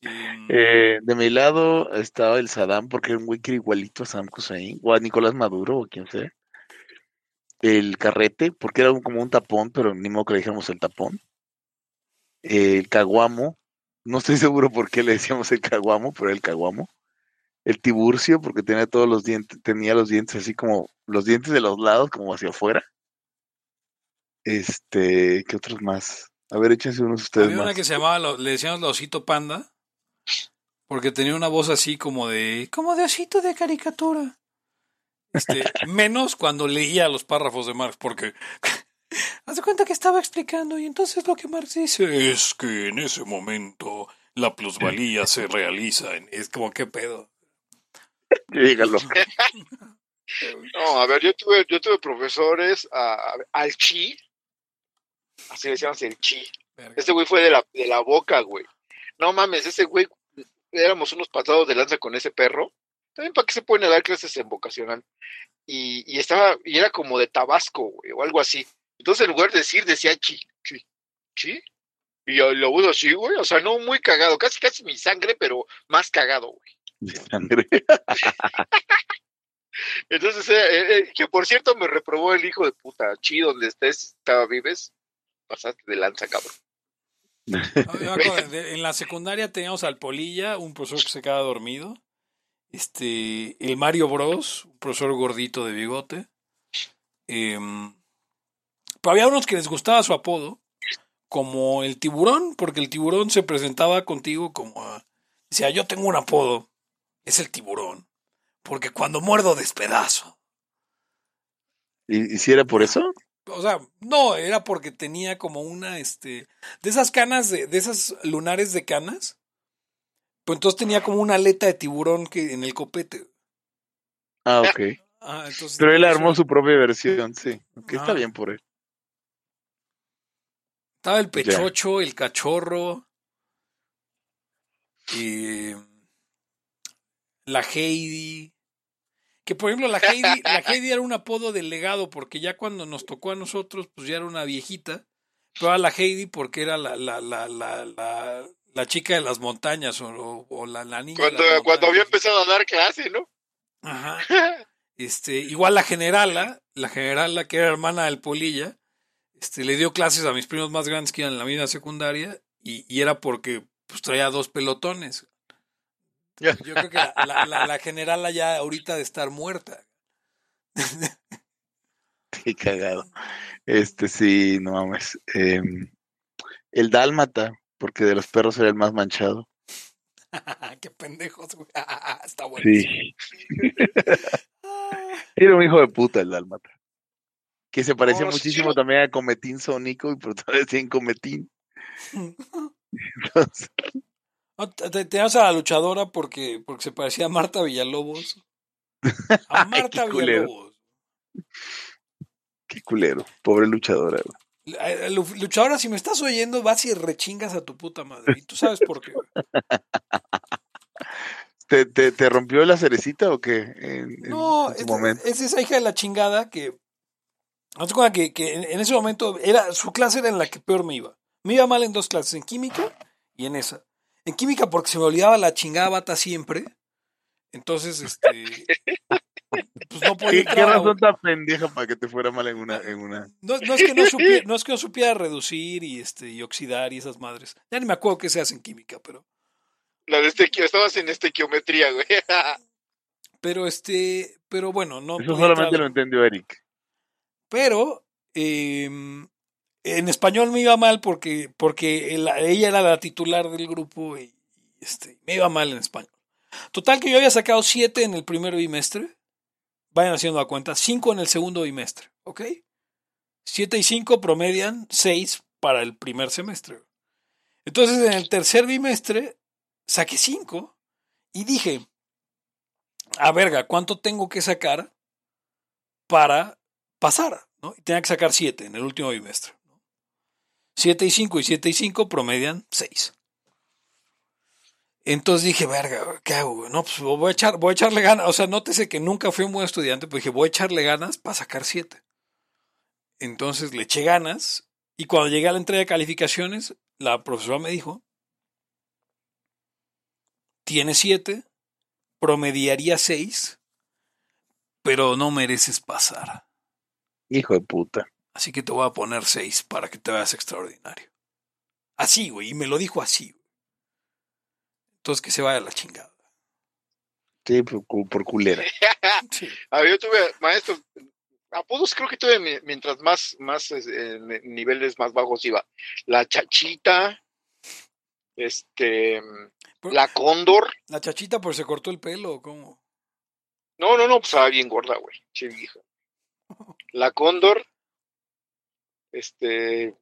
mm,
Eh, de mi lado estaba el Saddam, porque era un güey que era igualito a Saddam Hussein, o a Nicolás Maduro, o quien sea. El Carrete, porque era un- como un tapón, pero ni modo que le dijéramos el tapón. El Caguamo, no estoy seguro por qué le decíamos el Caguamo, pero era el Caguamo. El Tiburcio, porque tenía todos los dientes, tenía los dientes así como, los dientes de los lados, como hacia afuera. Este, ¿qué otros más? A ver, échense unos ustedes
Había una que se llamaba, le decíamos la osito panda, porque tenía una voz así como de, como de osito de caricatura. Este, menos cuando leía los párrafos de Marx, porque haz de cuenta que estaba explicando y entonces lo que Marx dice es que en ese momento la plusvalía se realiza en, es como qué pedo.
Dígalo.
No, a ver, yo tuve, yo tuve profesores, a- a- al Chi, así decíamos el Chi.
Verga.
Este güey fue de la, de la boca, güey. No mames, ese güey, éramos unos pasados de lanza con ese perro. También para qué se pueden dar clases en vocacional. Y, y estaba, y era como de Tabasco, güey, o algo así. Entonces en lugar de decir, decía Chi, Chi, Chi. Y yo lo uso así, güey, o sea, no muy cagado, casi casi mi sangre, pero más cagado, güey.
De sangre.
Entonces, eh, eh, eh, que por cierto me reprobó el hijo de puta, Chi, donde estés, estaba vives, pasaste de lanza, cabrón.
No, yo me acuerdo, de- en la secundaria teníamos al Polilla, un profesor que se quedaba dormido. Este, el Mario Bros, un profesor gordito de bigote. Em, pero había unos que les gustaba su apodo, como el tiburón, porque el tiburón se presentaba contigo como, ah, decía, yo tengo un apodo, es el tiburón, porque cuando muerdo despedazo.
¿Y, y si era por eso?
O sea, no, era porque tenía como una, este, de esas canas, de, de esas lunares de canas. Pues entonces tenía como una aleta de tiburón que en el copete.
Ah, ok.
Ah, entonces.
Pero él armó su propia versión, sí. Ok, está bien por él.
Estaba el
Ya.
pechocho, el cachorro. Y. La Heidi. Que por ejemplo, la Heidi, la Heidi era un apodo del legado, porque ya cuando nos tocó a nosotros, pues ya era una viejita. Pero era la Heidi porque era la, la, la, la, la, chica de las montañas o, la, la niña.
Cuando, cuando había empezado a dar clase, ¿no?
Ajá. Este, igual la generala, la generala que era hermana del Polilla, este, le dio clases a mis primos más grandes que iban en la misma secundaria y, y era porque pues traía dos pelotones. Yo creo que la, la, la- generala ya ahorita de estar muerta.
Qué cagado. Este sí, no mames. Em, el dálmata, porque de los perros era el más manchado.
Qué pendejos, güey. Está bueno.
Sí. Era un hijo de puta el dálmata. Que se parecía
sí,
muchísimo
sí.
también a Cometín Sónico y por todavía decía en Cometín. Entonces,
Teníamos a la luchadora porque, porque se parecía a Marta Villalobos. A Marta. Villalobos.
qué culero. Pobre luchadora.
Eh, lu- Luchadora, si me estás oyendo, vas y rechingas a tu puta madre. Y tú sabes por qué.
¿Te, te, te rompió la cerecita o qué? En,
No,
en
es, esa hija de la chingada que. Haz de cuenta que, que en, en ese momento era su clase era en la que peor me iba. Me iba mal en dos clases, en química y en esa. En química porque se me olvidaba la chingada bata siempre. Entonces, este. Pues no podía
¿Qué, razón tan pendeja para que te fuera mal en una, en una?
No, no es que no supiera, no es que no supiera reducir y este y oxidar y esas madres. Ya ni me acuerdo qué se hace en química, pero.
La de este, estabas en estequiometría, güey.
Pero este. Pero bueno, no.
Eso solamente
entrar-
lo entendió Eric.
Pero em, en español me iba mal porque, porque ella era la titular del grupo y este, me iba mal en español. Total que yo había sacado 7 en el primer bimestre. Vayan haciendo la cuenta. 5 en el segundo bimestre. ¿Ok? 7 y 5 promedian 6 para el primer semestre. Entonces en el tercer bimestre saqué 5 y dije, a verga, ¿cuánto tengo que sacar para pasar? ¿no? Y tenía que sacar 7 en el último bimestre. 7 y 5 y 7 y 5 promedian 6. Entonces dije, verga, ¿qué hago? No, pues voy a, echar, voy a echarle ganas. O sea, nótese que nunca fui un buen estudiante, pero dije, voy a echarle ganas para sacar 7. Entonces le eché ganas y cuando llegué a la entrega de calificaciones, la profesora me dijo, tiene 7, promediaría 6, pero no mereces pasar.
Hijo de puta.
Así que te voy a poner 6 para que te veas extraordinario. Así, güey, y me lo dijo así. Entonces que se vaya a la chingada.
Sí, por, culera.
A ver, yo tuve, maestro, apodos creo que tuve mientras más, más niveles más bajos iba. La chachita, este, la cóndor.
La chachita por se cortó el pelo, ¿cómo?
No, no, no, pues estaba bien gorda, güey, che vieja. La cóndor, este,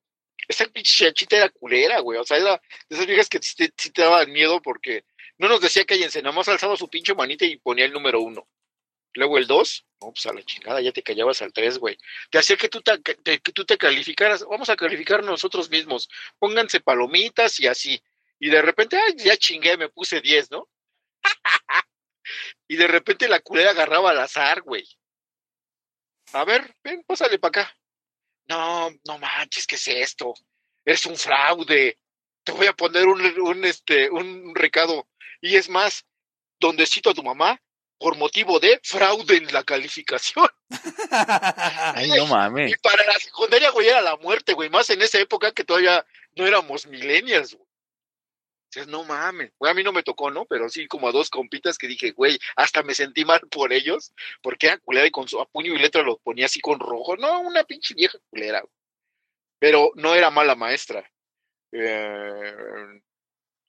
esa pinche chachita era culera, güey. O sea, era de esas viejas que sí te, daban miedo porque no nos decía que nada más alzaba su pinche manita y ponía el número uno. Luego el dos, no, pues a la chingada, ya te callabas al tres, güey. Te hacía que tú te, tú te calificaras. Vamos a calificar nosotros mismos. Pónganse palomitas y así. Y de repente, ay, ya chingué, me puse diez, ¿no? y de repente la culera agarraba al azar, güey. A ver, ven, pásale para acá no, no manches, ¿qué es esto? Eres un fraude. Te voy a poner un, un, este, un recado. Y es más, donde cito a tu mamá, por motivo de fraude en la calificación.
Ay, no mames.
Y para la secundaria, güey, era la muerte, güey. Más en esa época que todavía no éramos millennials, güey no mames, güey, a mí no me tocó, ¿no? Pero sí como a dos compitas que dije, güey, hasta me sentí mal por ellos, porque era culera y con su puño y letra lo ponía así con rojo. No, una pinche vieja culera. Pero no era mala maestra. Eh,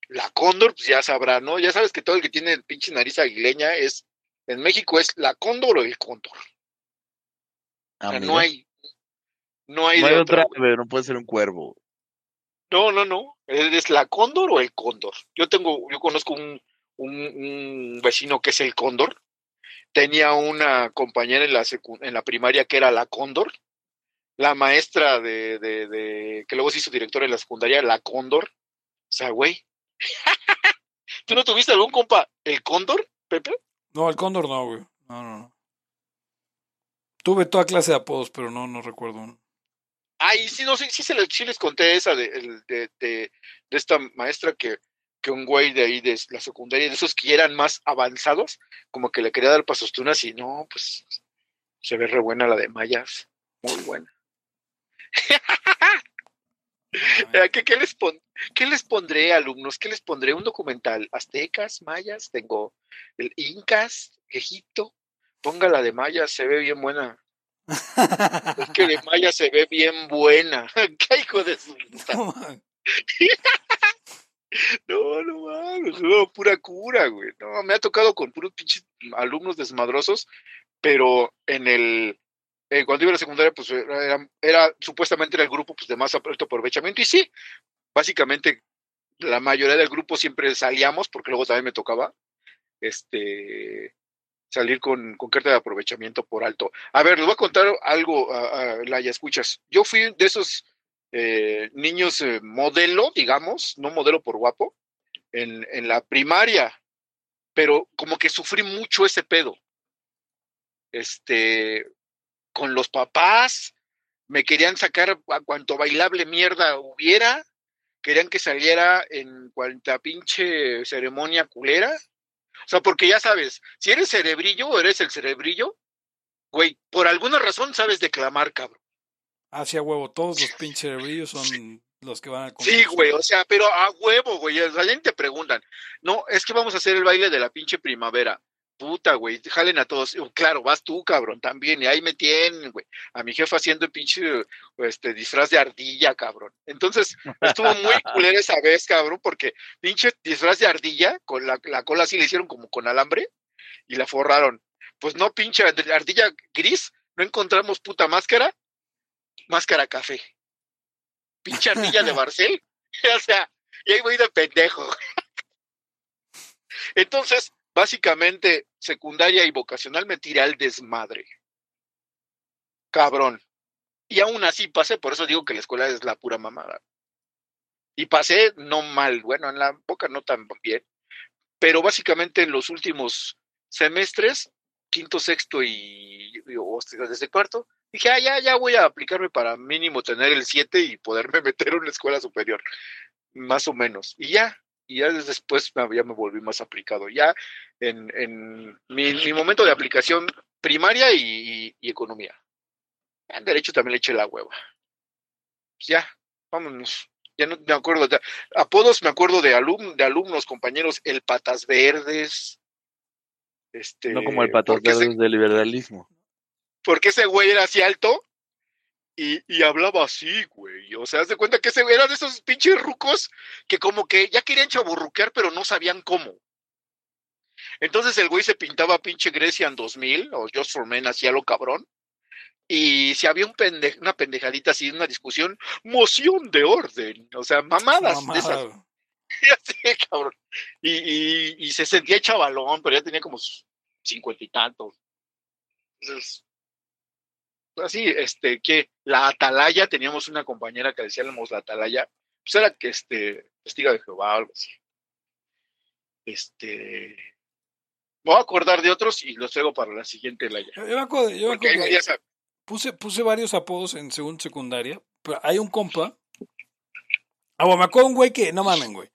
la cóndor, pues ya sabrá, ¿no? Ya sabes que todo el que tiene el pinche nariz aguileña es, en México es la cóndor o el cóndor. o sea, no hay, no hay,
de otra, no puede ser un cuervo.
No, no, no. ¿Es la cóndor o el cóndor? Yo tengo, yo conozco un, un, vecino que es el cóndor. Tenía una compañera en la, en la primaria que era la cóndor. La maestra de, de, de, que luego se hizo directora en la secundaria, la cóndor. O sea, güey. ¿Tú no tuviste algún compa, el cóndor, Pepe?
No, el cóndor no, güey. No, no, no. Tuve toda clase de apodos, pero no, no recuerdo uno.
Ay, sí, no, sí, sí, sí les conté esa de, de, de, esta maestra que, que un güey de ahí de la secundaria, de esos que eran más avanzados, como que le quería dar pasostunas y no, pues se ve re buena la de Mayas, muy buena. ¿Qué, qué, les pon, ¿Qué les pondré, alumnos? ¿Qué les pondré? ¿Un documental? ¿Aztecas, mayas? Tengo el Incas, Egipto. Ponga la de mayas, se ve bien buena es que de Maya se ve bien buena. ¿Qué hijo de su No, no mames, no, pura cura, güey. No, me ha tocado con puros pinches alumnos desmadrosos, pero en el eh, cuando iba a la secundaria, pues era, era, supuestamente era el grupo pues, de más alto aprovechamiento, y sí, básicamente la mayoría del grupo siempre salíamos, porque luego también me tocaba, este, salir con, con, carta de aprovechamiento por alto. A ver, les voy a contar algo, a, la ya escuchas. Yo fui de esos eh, niños eh, modelo, digamos, no modelo por guapo, en, en, la primaria, pero como que sufrí mucho ese pedo. Este, con los papás, me querían sacar a cuanto bailable mierda hubiera, querían que saliera en cuanta pinche ceremonia culera o sea, porque ya sabes, si eres cerebrillo o eres el cerebrillo, güey, por alguna razón sabes declamar, cabrón.
Hacia huevo, todos los pinches cerebrillos son los que van a
Sí, güey, o sea, pero a huevo, güey. Sea, te preguntan, no, es que vamos a hacer el baile de la pinche primavera. Puta, güey, jalen a todos. Claro, vas tú, cabrón, también. Y ahí me tienen, güey. A mi jefa haciendo pinche este, disfraz de ardilla, cabrón. Entonces, estuvo muy culera esa vez, cabrón, porque pinche disfraz de ardilla, con la, la cola así le hicieron como con alambre y la forraron. Pues no, pinche ardilla gris, no encontramos puta máscara, máscara café. Pinche ardilla de Barcel. o sea, y ahí voy de pendejo. Entonces, básicamente, secundaria y vocacional me tiré al desmadre. Cabrón. Y aún así pasé, por eso digo que la escuela es la pura mamada. Y pasé no mal, bueno, en la boca no tan bien, pero básicamente en los últimos semestres, quinto, sexto y, desde cuarto, dije, ah, ya, ya voy a aplicarme para mínimo tener el 7 y poderme meter en una escuela superior, más o menos. Y ya, y ya después ya me volví más aplicado. Ya en, en mi, momento de aplicación primaria y, economía. En derecho también le eché la hueva. Pues ya, vámonos. Ya no me acuerdo. De, apodos me acuerdo de, alum, de alumnos, compañeros, el Patas Verdes. Este,
no como el Patas Verdes del liberalismo.
Porque ese güey era así alto y, y, hablaba así, güey. O sea, haz de cuenta que ese, eran esos pinches rucos que como que ya querían chaburruquear, pero no sabían cómo. Entonces el güey se pintaba pinche Grecia en 2000, o Just for Men, hacía lo cabrón. Y si había un una pendejadita así, una discusión, moción de orden. O sea, mamadas de esas. cabrón. Y, y, y, se sentía chavalón, pero ya tenía como cincuenta y tantos. Entonces, así, este, que la atalaya, teníamos una compañera que decíamos la atalaya, pues era que, este, testiga de Jehová o algo así. Este, voy a acordar de otros y los traigo para la siguiente laya.
Yo me acuerdo, yo puse, puse varios apodos en segunda secundaria, pero hay un compa, ah, bueno, me acuerdo un güey que, no mamen, güey,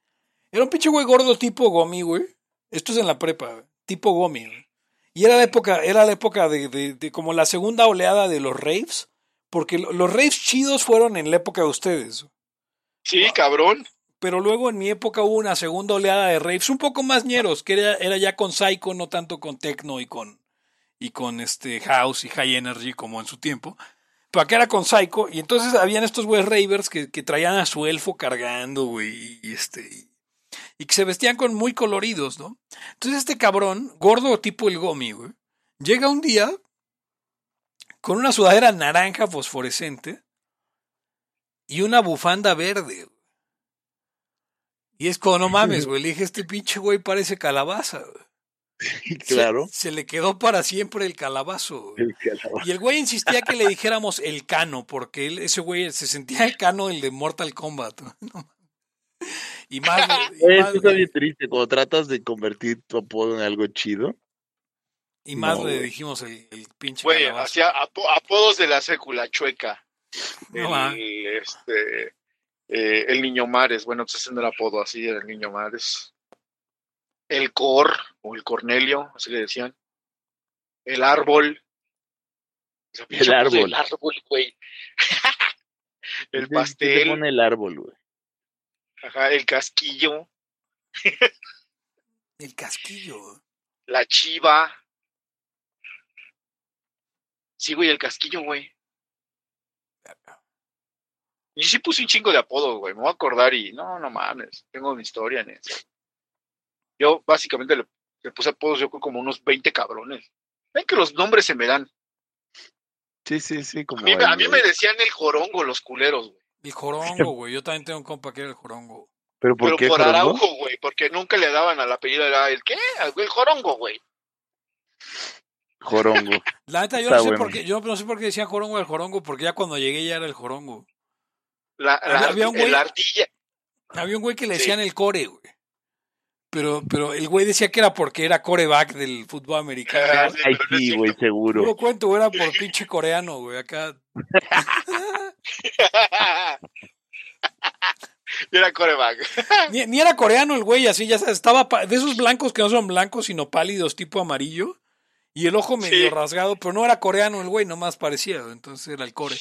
era un pinche güey gordo tipo gomi, güey, esto es en la prepa, tipo gomi, güey. Y era la época, era la época de, de, como la segunda oleada de los raves, porque los raves chidos fueron en la época de ustedes.
Sí, cabrón.
Pero luego en mi época hubo una segunda oleada de raves un poco más ñeros, que era, era ya con Psycho, no tanto con Techno y con, y con este House y High Energy como en su tiempo. Pero acá era con Psycho, y entonces habían estos güeyes ravers que, que traían a su elfo cargando, güey, y este, y que se vestían con muy coloridos, ¿no? Entonces este cabrón, gordo tipo el gomi, güey, llega un día con una sudadera naranja fosforescente y una bufanda verde. Güey. Y es como, no mames, güey, le dije, este pinche güey parece calabaza. Güey.
Claro.
Se, le quedó para siempre el calabazo. El calabazo. Y el güey insistía que le dijéramos el cano, porque él, ese güey se sentía el cano el de Mortal Kombat. ¿no? Y más.
Eso está bien triste cuando tratas de convertir tu apodo en algo chido.
Y más le dijimos el, pinche.
Güey, hacía apodos de la sécula chueca. el, este, eh, el niño Mares, bueno, pues haciendo el apodo así, el niño Mares. El Cor, o el Cornelio, así le decían. El árbol.
El árbol.
El árbol, güey. el pastel.
pone el árbol, güey?
Ajá, el casquillo.
el casquillo.
La chiva. Sí, güey, el casquillo, güey. Y sí puse un chingo de apodos, güey. Me voy a acordar y no, no mames. Tengo una historia en eso. Yo básicamente le, puse apodos, yo creo como unos 20 cabrones. Ven que los nombres se me dan.
Sí, sí, sí. Como
a mí me decían el jorongo los culeros, güey.
El jorongo, güey. Yo también tengo un compa que era el jorongo.
¿Pero por
Pero por Araujo, güey. Porque nunca le daban al apellido. Era el qué? El jorongo, güey.
Jorongo.
La neta, yo no, sé por qué, yo no sé por qué decían jorongo el jorongo, porque ya cuando llegué ya era el jorongo.
La, había, un güey, ardilla.
Había un güey que le decían el core, güey. Pero, pero el güey decía que era porque era coreback del fútbol americano.
Ay, sí, güey, seguro.
No cuento, era por pinche coreano, güey, acá.
era coreback.
Ni, era coreano el güey, así ya sabes, estaba de esos blancos que no son blancos, sino pálidos, tipo amarillo. Y el ojo medio rasgado, pero no era coreano el güey, nomás parecía, entonces era el core.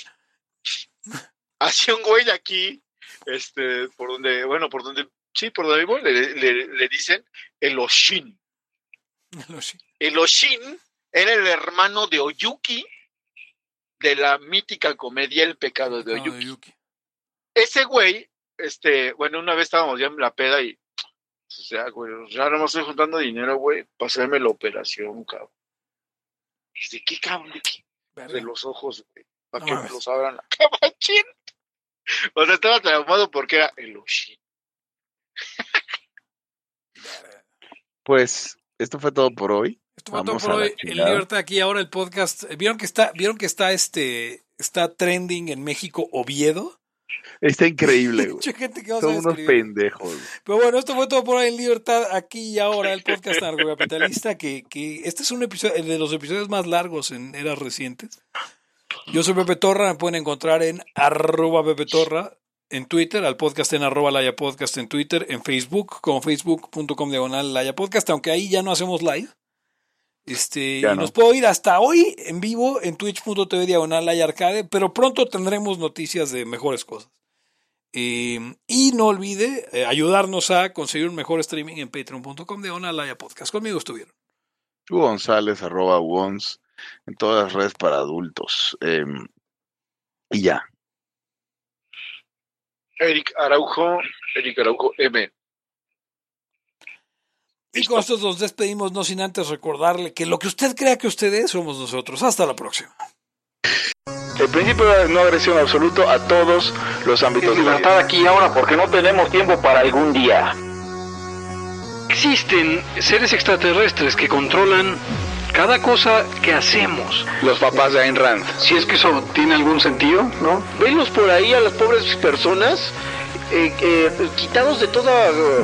Hacía un güey aquí, este, por donde, bueno, por donde, sí, por donde vivo, le, le, le dicen el Oshin. El Oshin. el Oshin era el hermano de Oyuki de la mítica comedia El pecado de
Ah,
Oyuki.
Yuki.
Ese güey, este, bueno, una vez estábamos ya en la peda y, o sea, güey, ya no estoy juntando dinero, güey, para hacerme la operación, cabrón. ¿Y de qué, cabrón? ¿De qué? De los ojos, güey, para
No
que me los abran la cabachín. O sea, estaba traumado porque era el Oshin.
Pues esto fue todo por hoy.
Esto fue todo por hoy. El
chingada.
Libertad aquí ahora el podcast. Vieron que está, vieron que está este, está trending en México Oviedo.
Está increíble, güey.
Mucha gente que va a
Son unos pendejos.
Pero bueno, esto fue todo por hoy en Libertad, aquí y ahora, el podcast narcocapitalista, que, que este es un episodio, de los episodios más largos en eras recientes. Yo soy Pepe Torra, me pueden encontrar en arroba Pepe Torra en Twitter, al podcast en arroba Laya Podcast en Twitter, en Facebook, como facebook.com diagonal Laya Podcast, aunque ahí ya no hacemos live. Este,
Ya
y
no.
nos puedo ir hasta hoy en vivo en twitch.tv diagonal Laya Arcade, pero pronto tendremos noticias de mejores cosas. Eh, y no olvide eh, ayudarnos a conseguir un mejor streaming en patreon.com de Laya Podcast. Conmigo estuvieron.
Hugo González, arroba Wons, en todas las redes para adultos. Em, y ya.
Eric Araujo, Eric Araujo M.
Y con esto nos despedimos, no sin antes recordarle que lo que usted crea que usted es, somos nosotros. Hasta la próxima.
El principio de no agresión absoluto a todos los ámbitos de la vida.
aquí y ahora porque no tenemos tiempo para algún día. Existen seres extraterrestres que controlan cada cosa que hacemos.
Los papás de Ayn Rand.
Si es que eso tiene algún sentido, ¿no?
Venlos por ahí a las pobres personas eh, eh, quitados de toda eh,